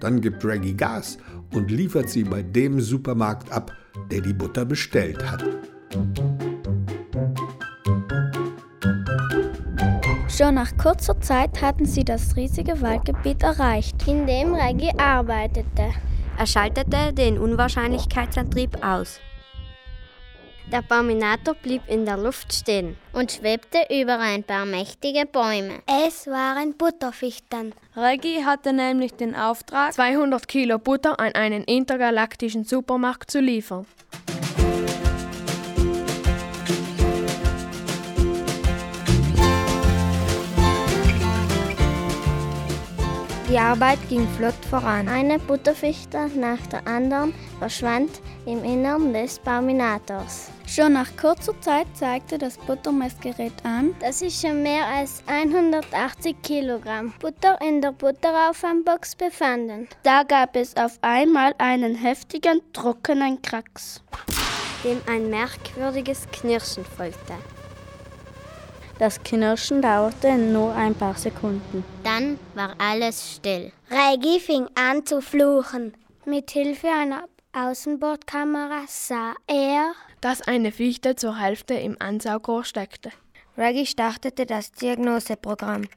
Dann gibt Reggie Gas und liefert sie bei dem Supermarkt ab, der die Butter bestellt hat. Schon nach kurzer Zeit hatten sie das riesige Waldgebiet erreicht, in dem Reggie arbeitete. Er schaltete den Unwahrscheinlichkeitsantrieb aus. Der Bauminator blieb in der Luft stehen und schwebte über ein paar mächtige Bäume. Es waren Butterfichten. Reggie hatte nämlich den Auftrag, 200 Kilo Butter an einen intergalaktischen Supermarkt zu liefern. Die Arbeit ging flott voran. Eine Butterfichte nach der anderen verschwand im Innern des Bauminators. Schon nach kurzer Zeit zeigte das Buttermessgerät an, dass sich schon mehr als 180 Kilogramm Butter in der Butterauffangbox befanden. Da gab es auf einmal einen heftigen, trockenen Kracks, dem ein merkwürdiges Knirschen folgte. Das Knirschen dauerte nur ein paar Sekunden. Dann war alles still. Reggie fing an zu fluchen. Mit Hilfe einer Außenbordkamera sah er, dass eine Fichte zur Hälfte im Ansaugrohr steckte. Reggie startete das Diagnoseprogramm.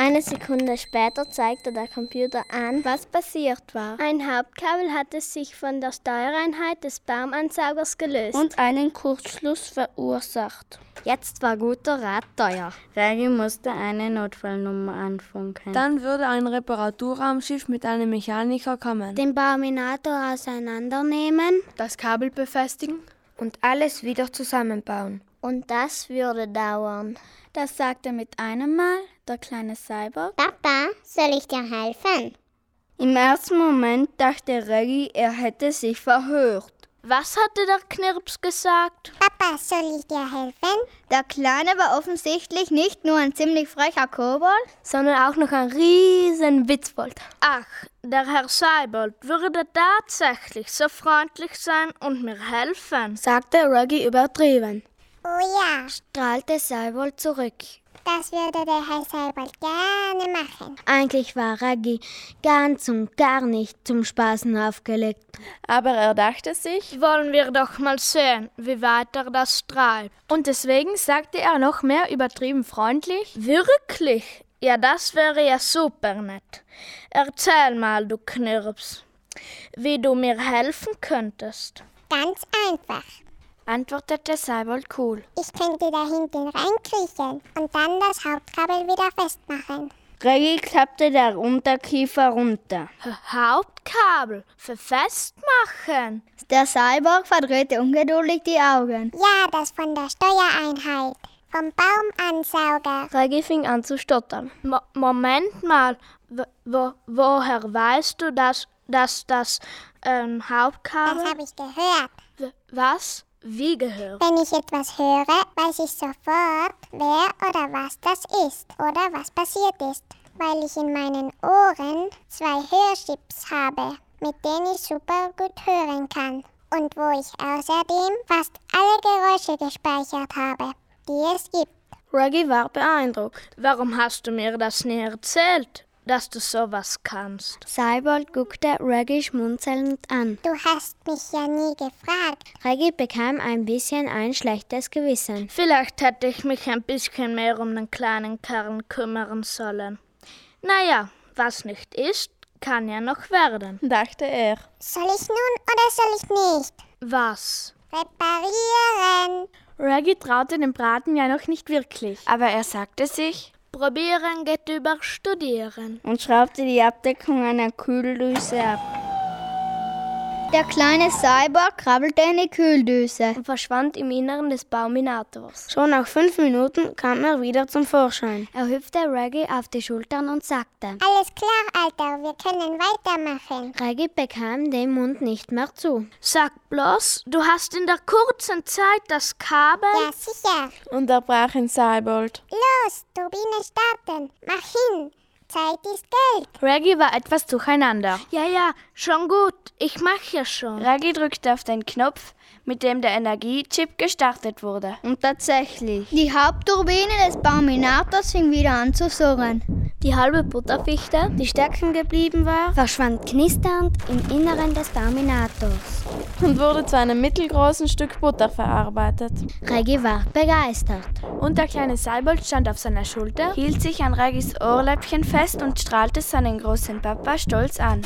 Eine Sekunde später zeigte der Computer an, was passiert war. Ein Hauptkabel hatte sich von der Steuereinheit des Baumansaugers gelöst und einen Kurzschluss verursacht. Jetzt war guter Rat teuer. Reggie musste eine Notfallnummer anfunken. Dann würde ein Reparaturraumschiff mit einem Mechaniker kommen, den Bauminator auseinandernehmen, das Kabel befestigen und alles wieder zusammenbauen. Und das würde dauern. Das sagte mit einem Mal der kleine Cyborg. Papa, soll ich dir helfen? Im ersten Moment dachte Reggie, er hätte sich verhört. Was hatte der Knirps gesagt? Papa, soll ich dir helfen? Der Kleine war offensichtlich nicht nur ein ziemlich frecher Kobold, sondern auch noch ein riesen Witzbold. Ach, der Herr Seibold würde tatsächlich so freundlich sein und mir helfen, sagte Reggie übertrieben. Oh ja, strahlte Seibold zurück. Das würde der Herr Seibold gerne machen. Eigentlich war Reggie ganz und gar nicht zum Spaßen aufgelegt. Aber er dachte sich, wollen wir doch mal sehen, wie weit er das treibt. Und deswegen sagte er noch mehr übertrieben freundlich, wirklich? Ja, das wäre ja super nett. Erzähl mal, du Knirps, wie du mir helfen könntest. Ganz einfach antwortete Seibold cool. Ich könnte da hinten reinkriechen und dann das Hauptkabel wieder festmachen. Reggie klappte der Unterkiefer runter. Hauptkabel für Festmachen? Der Cyborg verdrehte ungeduldig die Augen. Ja, das von der Steuereinheit. Vom Baumansauger. Reggie fing an zu stottern. Mo Moment mal, wo, woher weißt du, dass, dass das ähm, Hauptkabel... Das habe ich gehört. W was? Wie gehört? Wenn ich etwas höre, weiß ich sofort, wer oder was das ist oder was passiert ist, weil ich in meinen Ohren zwei Hörchips habe, mit denen ich super gut hören kann und wo ich außerdem fast alle Geräusche gespeichert habe, die es gibt. Reggie war beeindruckt. Warum hast du mir das nie erzählt? Dass du sowas kannst. Seibold guckte Reggie schmunzelnd an. Du hast mich ja nie gefragt. Reggie bekam ein bisschen ein schlechtes Gewissen. Vielleicht hätte ich mich ein bisschen mehr um den kleinen Kerl kümmern sollen. Naja, was nicht ist, kann ja noch werden, dachte er. Soll ich nun oder soll ich nicht? Was? Reparieren. Reggie traute dem Braten ja noch nicht wirklich. Aber er sagte sich, Probieren geht über Studieren. Und schraubte die Abdeckung einer Kühldüse ab. Der kleine Cyborg krabbelte in die Kühldüse und verschwand im Inneren des Bauminators. Schon nach fünf Minuten kam er wieder zum Vorschein. Er hüpfte Reggie auf die Schultern und sagte: Alles klar, Alter, wir können weitermachen. Reggie bekam den Mund nicht mehr zu. Sag bloß, du hast in der kurzen Zeit das Kabel. Ja, sicher. Unterbrach ihn Seibold. Los, Turbine starten. Mach hin. Zeit ist Geld. Reggie war etwas durcheinander. Ja, ja, schon gut. Ich mach ja schon. Reggie drückte auf den Knopf, mit dem der Energiechip gestartet wurde. Und tatsächlich, die Hauptturbine des Bauminators fing wieder an zu surren. Die halbe Butterfichte, die stecken geblieben war, verschwand knisternd im Inneren des Bauminators und wurde zu einem mittelgroßen Stück Butter verarbeitet. Reggie war begeistert. Und der kleine Seibold stand auf seiner Schulter, hielt sich an Reggies Ohrläppchen fest und strahlte seinen großen Papa stolz an.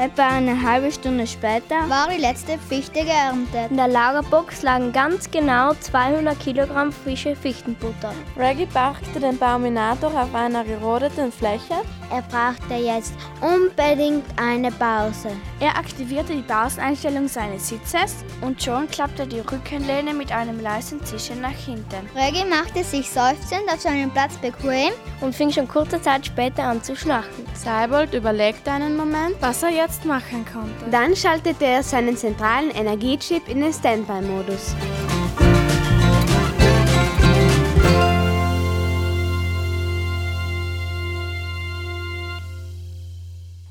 Etwa eine halbe Stunde später war die letzte Fichte geerntet. In der Lagerbox lagen ganz genau 200 Kilogramm frische Fichtenbutter. Reggie parkte den Bauminator auf einer gerodeten Fläche. Er brauchte jetzt unbedingt eine Pause. Er aktivierte die Pauseneinstellung seines Sitzes und schon klappte die Rückenlehne mit einem leisen Zischen nach hinten. Reggie machte sich seufzend auf seinem Platz bequem und fing schon kurze Zeit später an zu schnarchen. Seibold überlegte einen Moment, was er jetzt machen konnte. Dann schaltete er seinen zentralen Energiechip in den Standby-Modus.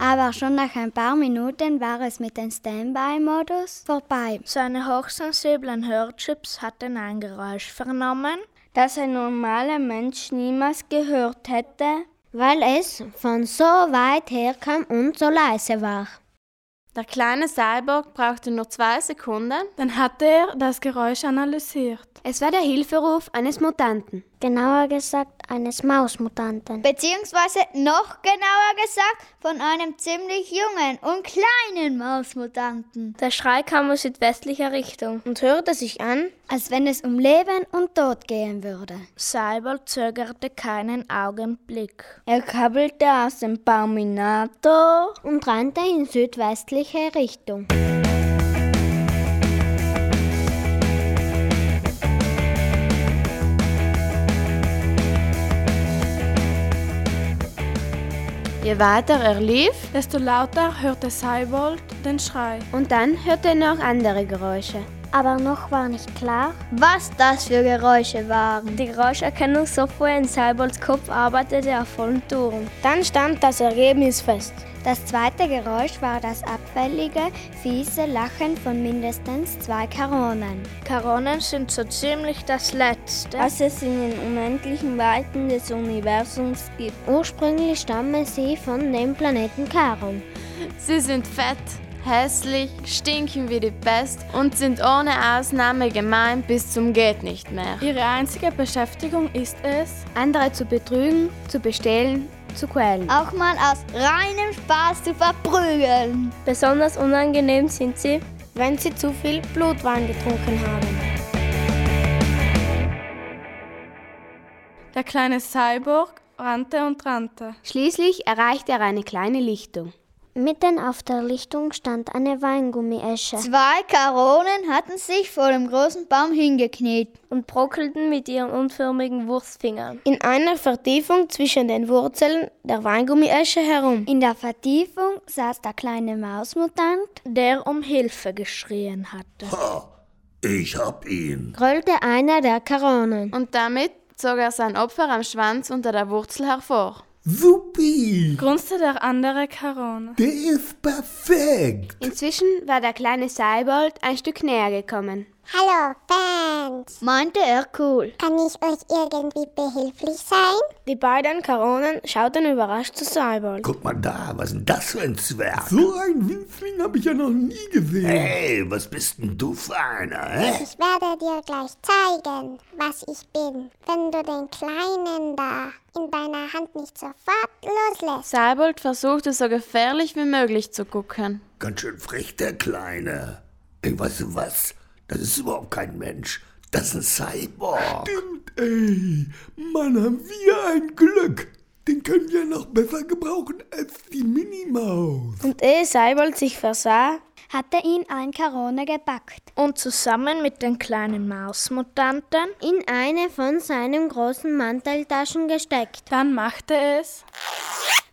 Aber schon nach ein paar Minuten war es mit dem Standby-Modus vorbei. Seine hochsensiblen Hörchips hatten ein Geräusch vernommen, das ein normaler Mensch niemals gehört hätte, weil es von so weit her kam und so leise war. Der kleine Cyborg brauchte nur zwei Sekunden, dann hatte er das Geräusch analysiert. Es war der Hilferuf eines Mutanten. Genauer gesagt eines Mausmutanten. Beziehungsweise noch genauer gesagt von einem ziemlich jungen und kleinen Mausmutanten. Der Schrei kam aus südwestlicher Richtung und hörte sich an, als wenn es um Leben und Tod gehen würde. Cyborg zögerte keinen Augenblick. Er kabbelte aus dem Bauminator und rannte in südwestliche Richtung. Je weiter er lief, desto lauter hörte Seibold den Schrei. Und dann hörte er noch andere Geräusche. Aber noch war nicht klar, was das für Geräusche waren. Die Geräuscherkennungssoftware in Seibolds Kopf arbeitete auf vollen Touren. Dann stand das Ergebnis fest. Das zweite Geräusch war das abfällige, fiese Lachen von mindestens zwei Karonen. Karonen sind so ziemlich das Letzte, was es in den unendlichen Weiten des Universums gibt. Ursprünglich stammen sie von dem Planeten Charon. Sie sind fett, hässlich, stinken wie die Pest und sind ohne Ausnahme gemein bis zum geht nicht mehr. Ihre einzige Beschäftigung ist es, andere zu betrügen, zu bestehlen zu quälen. Auch mal aus reinem Spaß zu verprügeln. Besonders unangenehm sind sie, wenn sie zu viel Blutwein getrunken haben. Der kleine Cyborg rannte und rannte. Schließlich erreichte er eine kleine Lichtung. Mitten auf der Lichtung stand eine Weingummiesche. Zwei Karonen hatten sich vor dem großen Baum hingekniet und brockelten mit ihren unförmigen Wurstfingern in einer Vertiefung zwischen den Wurzeln der Weingummiesche herum. In der Vertiefung saß der kleine Mausmutant, der um Hilfe geschrien hatte. Ha, ich hab ihn, grollte einer der Karonen. Und damit zog er sein Opfer am Schwanz unter der Wurzel hervor. Supi! grunzte der andere Karone. Der ist perfekt! Inzwischen war der kleine Seibold ein Stück näher gekommen. Hallo, Fans! meinte er cool. Kann ich euch irgendwie behilflich sein? Die beiden Karonen schauten überrascht zu Seibold. Guck mal da, was ist denn das für ein Zwerg? So einen Winzling habe ich ja noch nie gesehen. Hey, was bist denn du für einer, hä? Ich werde dir gleich zeigen, was ich bin, wenn du den Kleinen da in deiner Hand nicht sofort loslässt. Seibold versuchte so gefährlich wie möglich zu gucken. Ganz schön frech, der Kleine. Ey, weißt du was? Das ist überhaupt kein Mensch. Das ist ein Cyborg. Stimmt, ey. Mann, haben wir ein Glück. den können wir noch besser gebrauchen als die Minimaus. Und ehe Seibold sich versah, hatte ihn ein Karone gepackt und zusammen mit den kleinen Mausmutanten in eine von seinen großen Manteltaschen gesteckt. Dann machte es.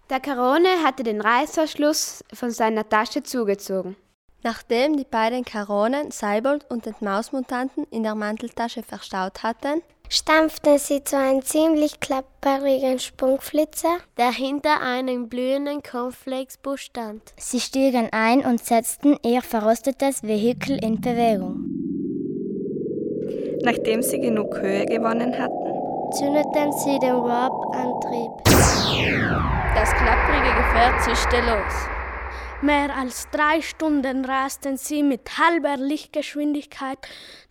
Der Karone hatte den Reißverschluss von seiner Tasche zugezogen. Nachdem die beiden Karonen Seibold und den Mausmutanten in der Manteltasche verstaut hatten, stampften sie zu einem ziemlich klapperigen Sprungflitzer, der hinter einem blühenden Cornflakesbusch stand. Sie stiegen ein und setzten ihr verrostetes Vehikel in Bewegung. Nachdem sie genug Höhe gewonnen hatten, zündeten sie den Warp-Antrieb. Das klapprige Gefährt zischte los. Mehr als drei Stunden rasten sie mit halber Lichtgeschwindigkeit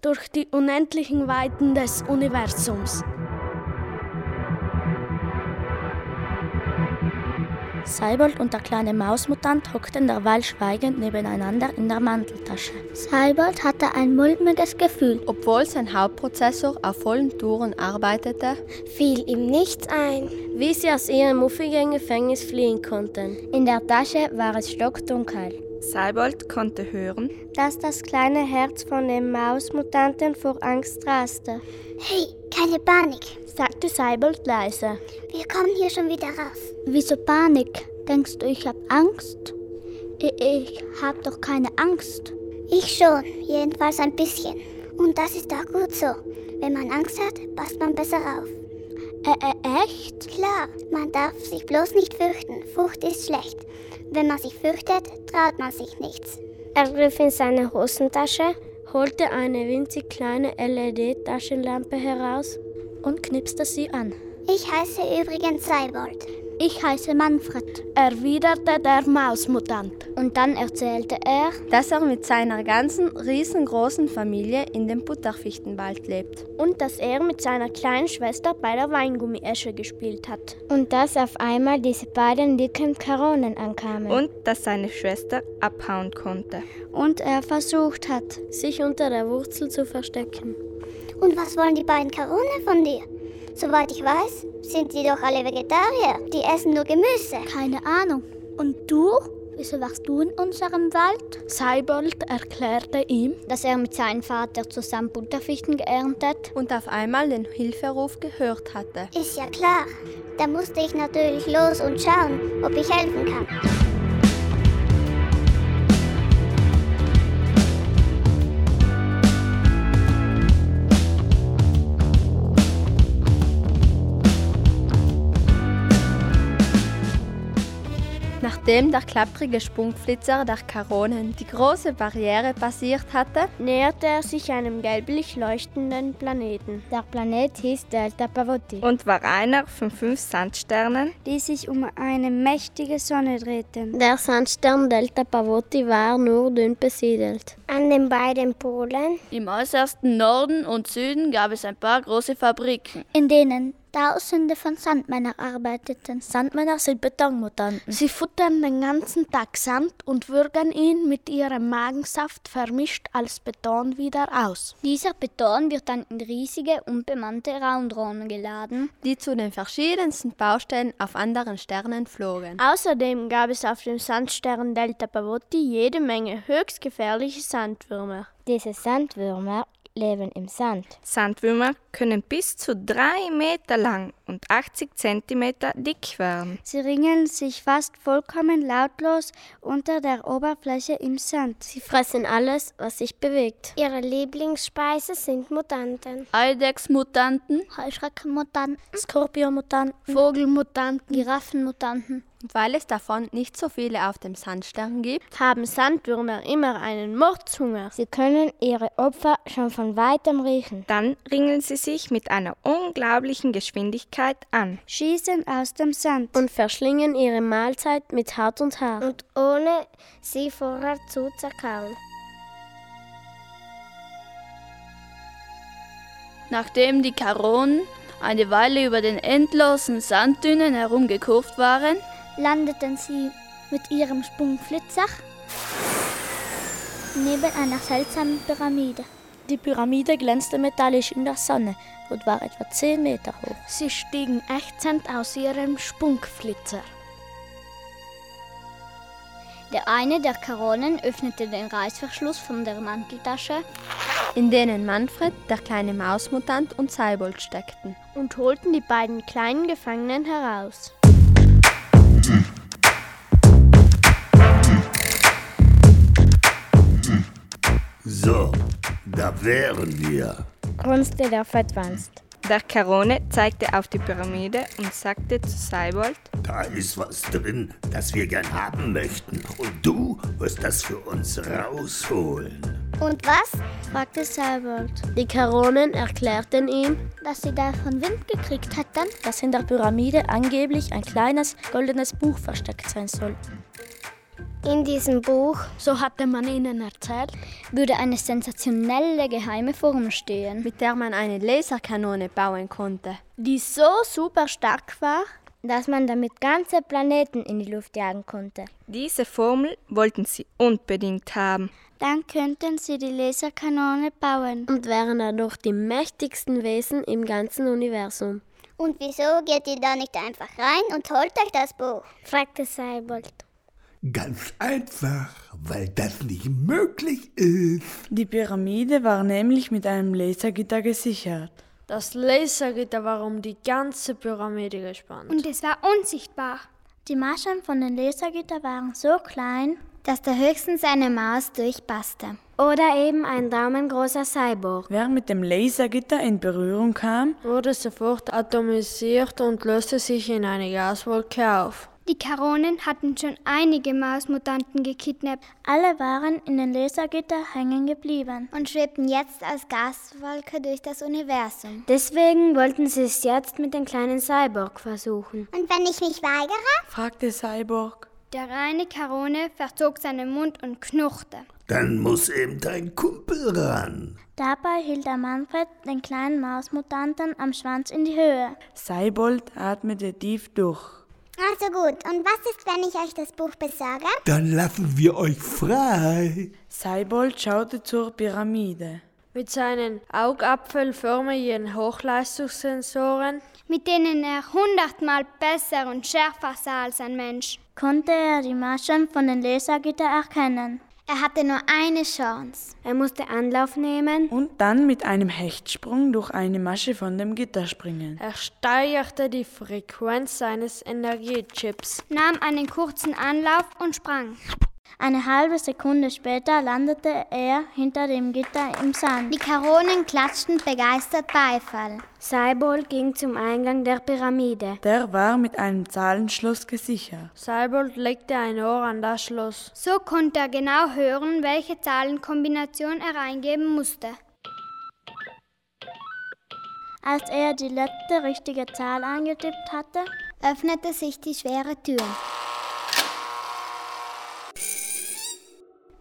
durch die unendlichen Weiten des Universums. Seibold und der kleine Mausmutant hockten derweil schweigend nebeneinander in der Manteltasche. Seibold hatte ein mulmiges Gefühl. Obwohl sein Hauptprozessor auf vollen Touren arbeitete, fiel ihm nichts ein, wie sie aus ihrem muffigen Gefängnis fliehen konnten. In der Tasche war es stockdunkel. Seibold konnte hören, dass das kleine Herz von dem Mausmutanten vor Angst raste. Hey, keine Panik, sagte Seibold leise. Wir kommen hier schon wieder raus. Wieso Panik? Denkst du, ich hab Angst? Ich, hab doch keine Angst. Ich schon, jedenfalls ein bisschen. Und das ist auch gut so. Wenn man Angst hat, passt man besser auf. Äh, äh, echt? Klar, man darf sich bloß nicht fürchten. Furcht ist schlecht. Wenn man sich fürchtet, traut man sich nichts. Er griff in seine Hosentasche, holte eine winzig kleine LED-Taschenlampe heraus und knipste sie an. Ich heiße übrigens Seibold. Ich heiße Manfred, erwiderte der Mausmutant. Und dann erzählte er, dass er mit seiner ganzen riesengroßen Familie in dem Butterfichtenwald lebt. Und dass er mit seiner kleinen Schwester bei der Weingummiesche gespielt hat. Und dass auf einmal diese beiden dicken Karonen ankamen. Und dass seine Schwester abhauen konnte. Und er versucht hat, sich unter der Wurzel zu verstecken. Und was wollen die beiden Karonen von dir? Soweit ich weiß, sind sie doch alle Vegetarier. Die essen nur Gemüse. Keine Ahnung. Und du? Wieso wachst du in unserem Wald? Seibold erklärte ihm, dass er mit seinem Vater zusammen Butterfichten geerntet und auf einmal den Hilferuf gehört hatte. Ist ja klar. Da musste ich natürlich los und schauen, ob ich helfen kann. Nachdem der klapprige Sprungflitzer der Karonen die große Barriere passiert hatte, näherte er sich einem gelblich leuchtenden Planeten. Der Planet hieß Delta Pavotti und war einer von fünf Sandsternen, die sich um eine mächtige Sonne drehten. Der Sandstern Delta Pavotti war nur dünn besiedelt. An den beiden Polen, im äußersten Norden und Süden, gab es ein paar große Fabriken, in denen Tausende von Sandmännern arbeiteten. Sandmänner sind Betonmutanten. Sie futtern den ganzen Tag Sand und würgen ihn mit ihrem Magensaft vermischt als Beton wieder aus. Dieser Beton wird dann in riesige, unbemannte Raumdrohnen geladen, die zu den verschiedensten Baustellen auf anderen Sternen flogen. Außerdem gab es auf dem Sandstern Delta Pavotti jede Menge höchst gefährliche Sandwürmer. Diese Sandwürmer leben im Sand. Sandwürmer können bis zu drei Meter lang und 80 Zentimeter dick werden. Sie ringeln sich fast vollkommen lautlos unter der Oberfläche im Sand. Sie fressen alles, was sich bewegt. Ihre Lieblingsspeise sind Mutanten. Eidechsmutanten, Heuschreckenmutanten, Skorpionmutanten, Vogelmutanten, Giraffenmutanten. Und weil es davon nicht so viele auf dem Sandstern gibt, haben Sandwürmer immer einen Mordshunger. Sie können ihre Opfer schon von weitem riechen. Dann ringeln sie sich mit einer unglaublichen Geschwindigkeit an, schießen aus dem Sand und verschlingen ihre Mahlzeit mit Haut und Haar. Und ohne sie vorher zu zerkauen. Nachdem die Karonen eine Weile über den endlosen Sanddünen herumgekurft waren, landeten sie mit ihrem Sprungflitzer neben einer seltsamen Pyramide. Die Pyramide glänzte metallisch in der Sonne und war etwa 10 Meter hoch. Sie stiegen ächzend aus ihrem Spunkflitzer. Der eine der Karonen öffnete den Reißverschluss von der Manteltasche, in denen Manfred, der kleine Mausmutant und Seibold steckten, und holten die beiden kleinen Gefangenen heraus. So, da wären wir, grunzte der Fettwanst. Der Karone zeigte auf die Pyramide und sagte zu Seibold: Da ist was drin, das wir gern haben möchten. Und du wirst das für uns rausholen. Und was? fragte Seibold. Die Karonen erklärten ihm, dass sie davon Wind gekriegt hatten, dass in der Pyramide angeblich ein kleines goldenes Buch versteckt sein soll. In diesem Buch, so hatte man ihnen erzählt, würde eine sensationelle geheime Form stehen, mit der man eine Laserkanone bauen konnte, die so super stark war, dass man damit ganze Planeten in die Luft jagen konnte. Diese Formel wollten sie unbedingt haben. Dann könnten sie die Laserkanone bauen und wären dadurch die mächtigsten Wesen im ganzen Universum. Und wieso geht ihr da nicht einfach rein und holt euch das Buch? fragte Seibold. Ganz einfach, weil das nicht möglich ist. Die Pyramide war nämlich mit einem Lasergitter gesichert. Das Lasergitter war um die ganze Pyramide gespannt. Und es war unsichtbar. Die Maschen von den Lasergitter waren so klein, dass da höchstens eine Maus durchpasste. Oder eben ein daumengroßer Cyborg. Wer mit dem Lasergitter in Berührung kam, wurde sofort atomisiert und löste sich in eine Gaswolke auf. Die Karonen hatten schon einige Mausmutanten gekidnappt. Alle waren in den Lasergitter hängen geblieben und schwebten jetzt als Gaswolke durch das Universum. Deswegen wollten sie es jetzt mit dem kleinen Cyborg versuchen. Und wenn ich mich weigere? fragte Cyborg. Der reine Karone verzog seinen Mund und knurrte. Dann muss eben dein Kumpel ran. Dabei hielt der Manfred den kleinen Mausmutanten am Schwanz in die Höhe. Seibold atmete tief durch. Also gut, und was ist, wenn ich euch das Buch besorge? Dann lassen wir euch frei. Seibold schaute zur Pyramide. Mit seinen augapfelförmigen Hochleistungssensoren, mit denen er hundertmal besser und schärfer sah als ein Mensch, konnte er die Maschen von den Lasergitter erkennen. Er hatte nur eine Chance. Er musste Anlauf nehmen und dann mit einem Hechtsprung durch eine Masche von dem Gitter springen. Er steigerte die Frequenz seines Energiechips, nahm einen kurzen Anlauf und sprang. Eine halbe Sekunde später landete er hinter dem Gitter im Sand. Die Karonen klatschten begeistert Beifall. Seibold ging zum Eingang der Pyramide. Der war mit einem Zahlenschloss gesichert. Seibold legte ein Ohr an das Schloss. So konnte er genau hören, welche Zahlenkombination er eingeben musste. Als er die letzte richtige Zahl eingetippt hatte, öffnete sich die schwere Tür.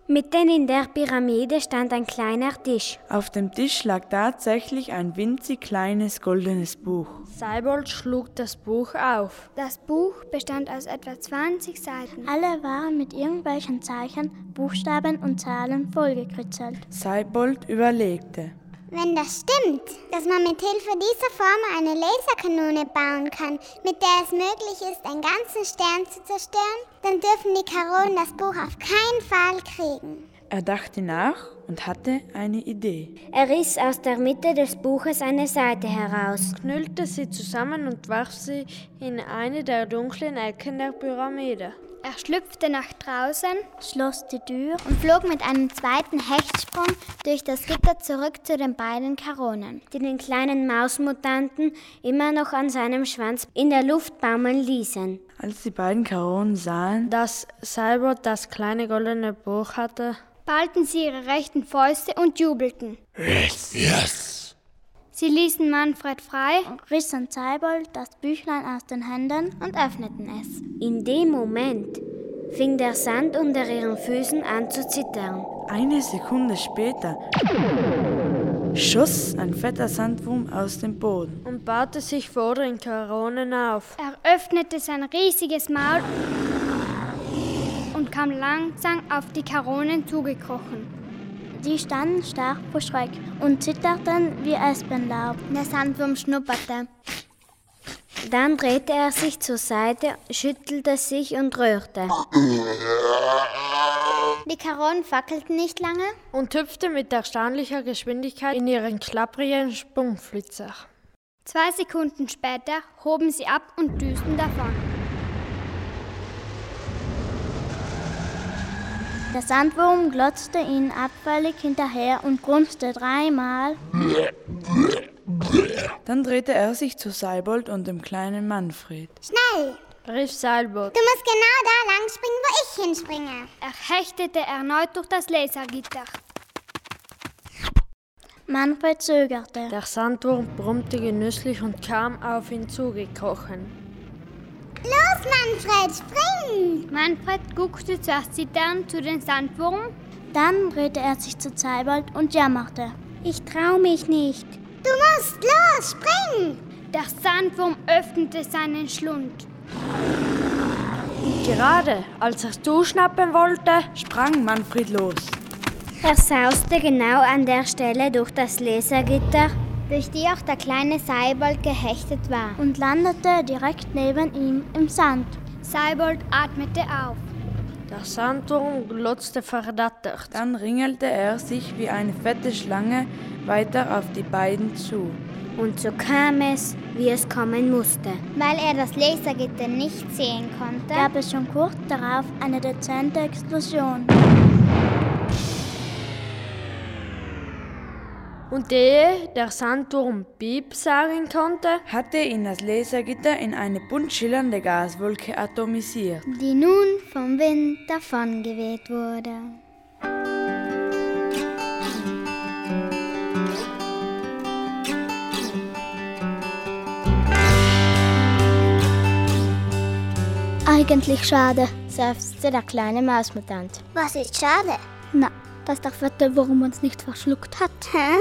Mitten in der Pyramide stand ein kleiner Tisch. Auf dem Tisch lag tatsächlich ein winzig kleines goldenes Buch. Seibold schlug das Buch auf. Das Buch bestand aus etwa 20 Seiten. Alle waren mit irgendwelchen Zeichen, Buchstaben und Zahlen vollgekritzelt. Seibold überlegte. Wenn das stimmt, dass man mit Hilfe dieser Formel eine Laserkanone bauen kann, mit der es möglich ist, einen ganzen Stern zu zerstören, dann dürfen die Karonen das Buch auf keinen Fall kriegen. Er dachte nach und hatte eine Idee. Er riss aus der Mitte des Buches eine Seite heraus, knüllte sie zusammen und warf sie in eine der dunklen Ecken der Pyramide. Er schlüpfte nach draußen, schloss die Tür und flog mit einem zweiten Hechtsprung durch das Gitter zurück zu den beiden Karonen, die den kleinen Mausmutanten immer noch an seinem Schwanz in der Luft baumeln ließen. Als die beiden Karonen sahen, dass Cyborg das kleine goldene Buch hatte, ballten sie ihre rechten Fäuste und jubelten. Yes, yes. Sie ließen Manfred frei, rissen Seibold das Büchlein aus den Händen und öffneten es. In dem Moment fing der Sand unter ihren Füßen an zu zittern. Eine Sekunde später schoss ein fetter Sandwurm aus dem Boden und baute sich vor den Karonen auf. Er öffnete sein riesiges Maul und kam langsam auf die Karonen zugekrochen. Sie standen stark vor Schreck und zitterten wie Espenlaub. Der Sandwurm schnupperte. Dann drehte er sich zur Seite, schüttelte sich und rührte. Die Karonen fackelten nicht lange und hüpfte mit erstaunlicher Geschwindigkeit in ihren klapprigen Sprungflitzer. Zwei Sekunden später hoben sie ab und düsten davon. Der Sandwurm glotzte ihnen abfällig hinterher und grunzte dreimal. Dann drehte er sich zu Seibold und dem kleinen Manfred. Schnell! rief Seilboot. Du musst genau da lang springen, wo ich hinspringe. Er hechtete erneut durch das Lasergitter. Manfred zögerte. Der Sandwurm brummte genüsslich und kam auf ihn zugekrochen. Los, Manfred, spring! Manfred guckte zuerst zitternd zu den Sandwurm. Dann drehte er sich zu Zeibold und jammerte. Ich trau mich nicht. Du musst los, spring! Der Sandwurm öffnete seinen Schlund. Gerade als er zuschnappen wollte, sprang Manfred los. Er sauste genau an der Stelle durch das Lasergitter, durch die auch der kleine Seibold gehechtet war, und landete direkt neben ihm im Sand. Seibold atmete auf. Der Sandwurm glotzte verdattert. Dann ringelte er sich wie eine fette Schlange weiter auf die beiden zu. Und so kam es, wie es kommen musste. Weil er das Lasergitter nicht sehen konnte, gab es schon kurz darauf eine dezente Explosion. Und ehe der Sandwurm Piep sagen konnte, hatte ihn das Lasergitter in eine bunt schillernde Gaswolke atomisiert, die nun vom Wind davongeweht wurde. Eigentlich schade, seufzte der kleine Mausmutant. Was ist schade? Na, dass der fette Wurm uns nicht verschluckt hat. Hä?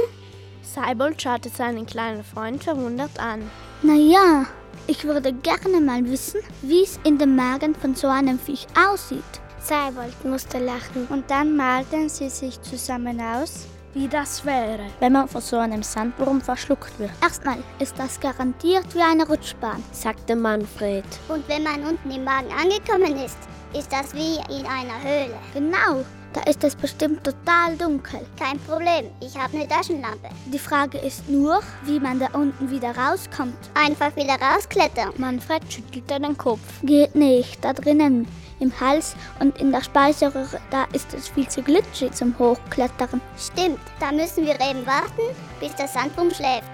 Seibold schaute seinen kleinen Freund verwundert an. Na ja, ich würde gerne mal wissen, wie es in dem Magen von so einem Viech aussieht. Seibold musste lachen. Und dann malten sie sich zusammen aus, wie das wäre, wenn man von so einem Sandwurm verschluckt wird. Erstmal ist das garantiert wie eine Rutschbahn, sagte Manfred. Und wenn man unten im Magen angekommen ist, ist das wie in einer Höhle. Genau, da ist es bestimmt total dunkel. Kein Problem, ich habe eine Taschenlampe. Die Frage ist nur, wie man da unten wieder rauskommt. Einfach wieder rausklettern. Manfred schüttelte den Kopf. Geht nicht, da drinnen im Hals und in der Speiseröhre, da ist es viel zu glitschig zum Hochklettern. Stimmt, da müssen wir eben warten, bis der Sandwurm schläft.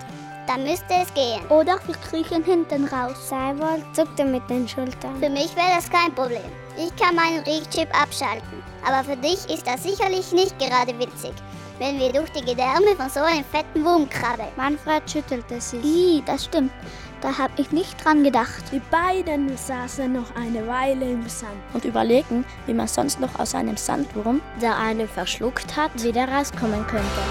Dann müsste es gehen. Oder wir kriechen hinten raus. Seibold zuckte mit den Schultern. Für mich wäre das kein Problem. Ich kann meinen Riechchip abschalten. Aber für dich ist das sicherlich nicht gerade witzig, wenn wir durch die Gedärme von so einem fetten Wurm krabbeln. Manfred schüttelte sich. Ih, das stimmt. Da habe ich nicht dran gedacht. Die beiden saßen noch eine Weile im Sand und überlegten, wie man sonst noch aus einem Sandwurm, der einen verschluckt hat, wieder rauskommen könnte.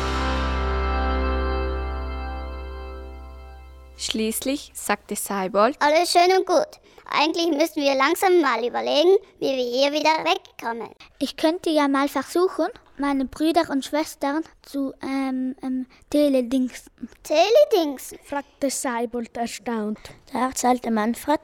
Schließlich sagte Seibold: Alles schön und gut. Eigentlich müssten wir langsam mal überlegen, wie wir hier wieder wegkommen. Ich könnte ja mal versuchen, meine Brüder und Schwestern zu ähm, ähm, Teledingsen. Teledingsen? fragte Seibold erstaunt. Da erzählte Manfred,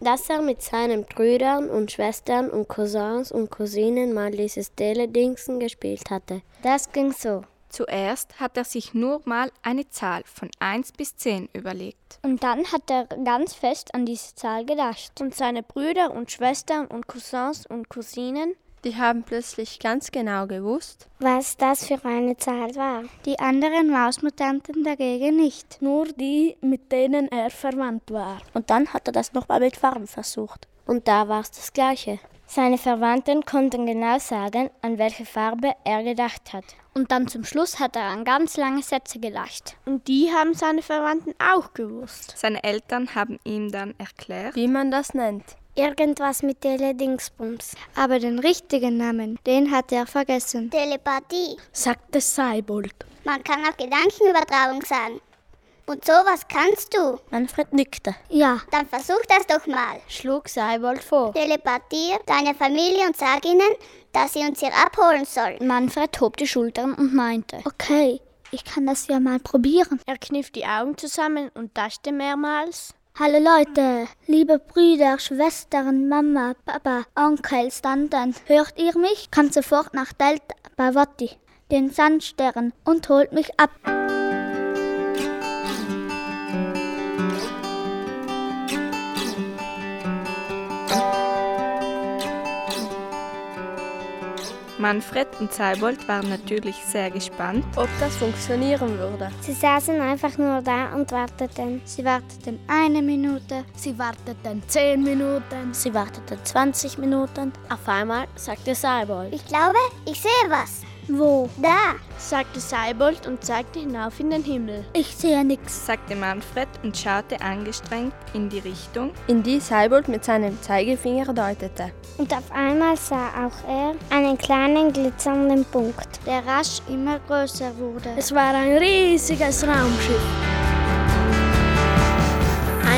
dass er mit seinen Brüdern und Schwestern und Cousins und Cousinen mal dieses Teledingsen gespielt hatte. Das ging so. Zuerst hat er sich nur mal eine Zahl von 1 bis 10 überlegt. Und dann hat er ganz fest an diese Zahl gedacht. Und seine Brüder und Schwestern und Cousins und Cousinen, die haben plötzlich ganz genau gewusst, was das für eine Zahl war. Die anderen Mausmutanten dagegen nicht. Nur die, mit denen er verwandt war. Und dann hat er das nochmal mit Farben versucht. Und da war es das Gleiche. Seine Verwandten konnten genau sagen, an welche Farbe er gedacht hat. Und dann zum Schluss hat er an ganz lange Sätze gelacht. Und die haben seine Verwandten auch gewusst. Seine Eltern haben ihm dann erklärt, wie man das nennt. Irgendwas mit Teledingsbums. Aber den richtigen Namen, den hat er vergessen. Telepathie, sagte Seibold. Man kann auch Gedankenübertragung sagen. Und sowas kannst du? Manfred nickte. Ja. Dann versuch das doch mal. Schlug Seibold vor. Teleportier deine Familie und sag ihnen, dass sie uns hier abholen sollen. Manfred hob die Schultern und meinte, okay, ich kann das ja mal probieren. Er kniff die Augen zusammen und taschte mehrmals. Hallo Leute, liebe Brüder, Schwestern, Mama, Papa, Onkel, Tanten, hört ihr mich? Kommt sofort nach Delta Bavotti, den Sandstern, und holt mich ab. Manfred und Seibold waren natürlich sehr gespannt, ob das funktionieren würde. Sie saßen einfach nur da und warteten. Sie warteten eine Minute, sie warteten zehn Minuten, sie warteten 20 Minuten. Auf einmal sagte Seibold. Ich glaube, ich sehe was. Wo? Da, sagte Seibold und zeigte hinauf in den Himmel. Ich sehe nichts, sagte Manfred und schaute angestrengt in die Richtung, in die Seibold mit seinem Zeigefinger deutete. Und auf einmal sah auch er einen kleinen glitzernden Punkt, der rasch immer größer wurde. Es war ein riesiges Raumschiff.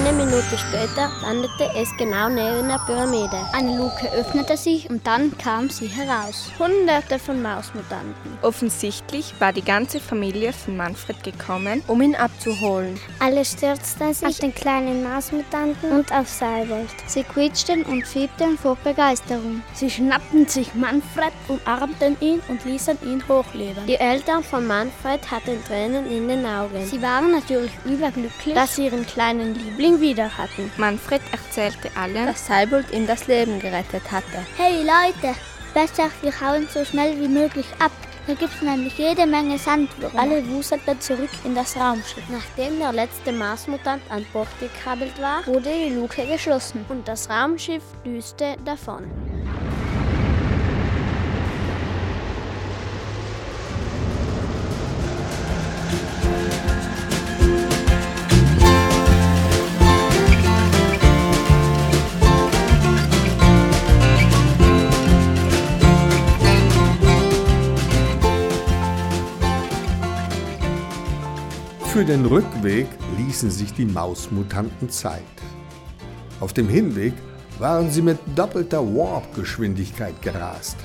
Eine Minute später landete es genau neben der Pyramide. Eine Luke öffnete sich und dann kam sie heraus. Hunderte von Mausmutanten. Offensichtlich war die ganze Familie von Manfred gekommen, um ihn abzuholen. Alle stürzten sich auf den kleinen Mausmutanten und auf Seibold. Sie quietschten und fiebten vor Begeisterung. Sie schnappten sich Manfred, umarmten ihn und ließen ihn hochleben. Die Eltern von Manfred hatten Tränen in den Augen. Sie waren natürlich überglücklich, dass sie ihren kleinen Liebling wieder hatten. Manfred erzählte allen, dass Seibold ihm das Leben gerettet hatte. Hey Leute, besser wir hauen so schnell wie möglich ab. Da gibt's nämlich jede Menge Sandwürmer. Alle wuselten zurück in das Raumschiff. Nachdem der letzte Marsmutant an Bord gekrabbelt war, wurde die Luke geschlossen und das Raumschiff düste davon. Für den Rückweg ließen sich die Mausmutanten Zeit. Auf dem Hinweg waren sie mit doppelter Warp-Geschwindigkeit gerast.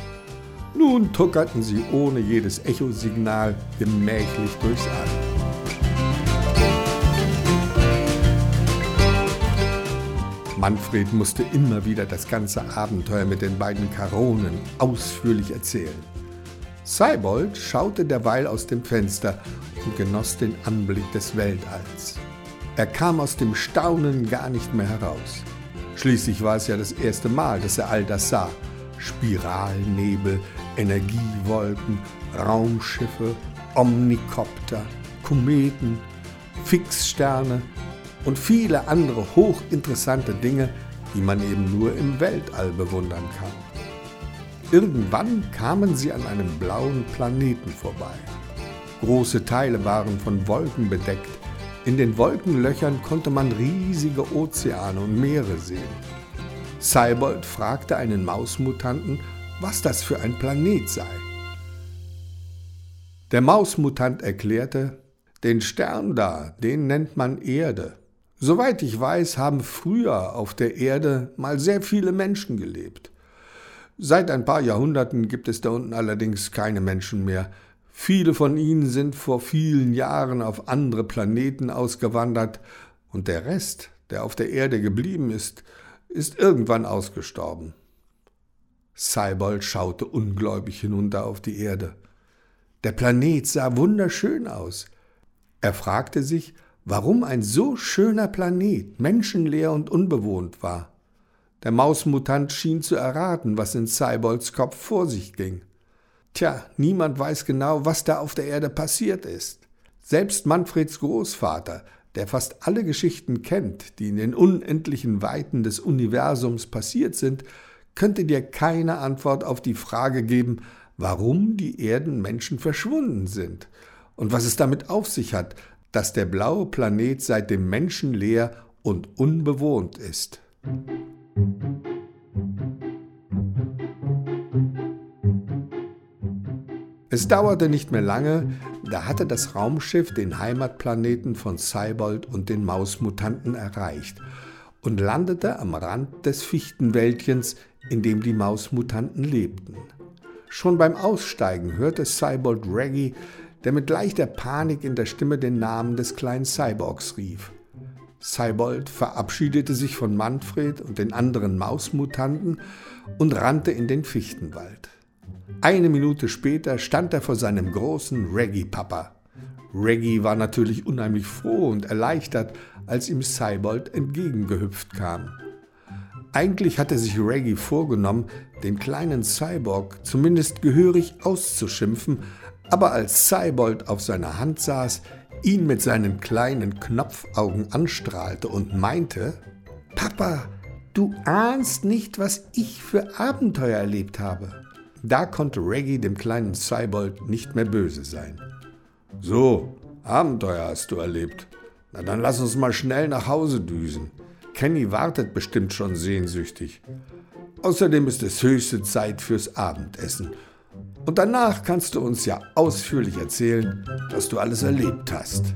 Nun tuckerten sie ohne jedes Echosignal gemächlich durchs All. Manfred musste immer wieder das ganze Abenteuer mit den beiden Karonen ausführlich erzählen. Seibold schaute derweil aus dem Fenster und genoss den Anblick des Weltalls. Er kam aus dem Staunen gar nicht mehr heraus. Schließlich war es ja das erste Mal, dass er all das sah. Spiralnebel, Energiewolken, Raumschiffe, Omnikopter, Kometen, Fixsterne und viele andere hochinteressante Dinge, die man eben nur im Weltall bewundern kann. Irgendwann kamen sie an einem blauen Planeten vorbei. Große Teile waren von Wolken bedeckt. In den Wolkenlöchern konnte man riesige Ozeane und Meere sehen. Seibold fragte einen Mausmutanten, was das für ein Planet sei. Der Mausmutant erklärte, den Stern da, den nennt man Erde. Soweit ich weiß, haben früher auf der Erde mal sehr viele Menschen gelebt. Seit ein paar Jahrhunderten gibt es da unten allerdings keine Menschen mehr. Viele von ihnen sind vor vielen Jahren auf andere Planeten ausgewandert und der Rest, der auf der Erde geblieben ist, ist irgendwann ausgestorben. Seibold schaute ungläubig hinunter auf die Erde. Der Planet sah wunderschön aus. Er fragte sich, warum ein so schöner Planet menschenleer und unbewohnt war. Der Mausmutant schien zu erraten, was in Seibolds Kopf vor sich ging. Tja, niemand weiß genau, was da auf der Erde passiert ist. Selbst Manfreds Großvater, der fast alle Geschichten kennt, die in den unendlichen Weiten des Universums passiert sind, könnte dir keine Antwort auf die Frage geben, warum die Erdenmenschen verschwunden sind und was es damit auf sich hat, dass der blaue Planet seitdem menschenleer und unbewohnt ist. Es dauerte nicht mehr lange, Da hatte das Raumschiff den Heimatplaneten von Cybold und den Mausmutanten erreicht und landete am Rand des Fichtenwäldchens, in dem die Mausmutanten lebten. Schon beim Aussteigen hörte Cybold Reggie, der mit leichter Panik in der Stimme den Namen des kleinen Cyborgs rief. Cybold verabschiedete sich von Manfred und den anderen Mausmutanten und rannte in den Fichtenwald. Eine Minute später stand er vor seinem großen Reggie-Papa. Reggie war natürlich unheimlich froh und erleichtert, als ihm Cybold entgegengehüpft kam. Eigentlich hatte sich Reggie vorgenommen, den kleinen Cyborg zumindest gehörig auszuschimpfen, aber als Cybold auf seiner Hand saß, ihn mit seinen kleinen Knopfaugen anstrahlte und meinte, Papa, du ahnst nicht, was ich für Abenteuer erlebt habe. Da konnte Reggie dem kleinen Cybold nicht mehr böse sein. So, Abenteuer hast du erlebt. Na dann lass uns mal schnell nach Hause düsen. Kenny wartet bestimmt schon sehnsüchtig. Außerdem ist es höchste Zeit fürs Abendessen. Und danach kannst du uns ja ausführlich erzählen, was du alles erlebt hast.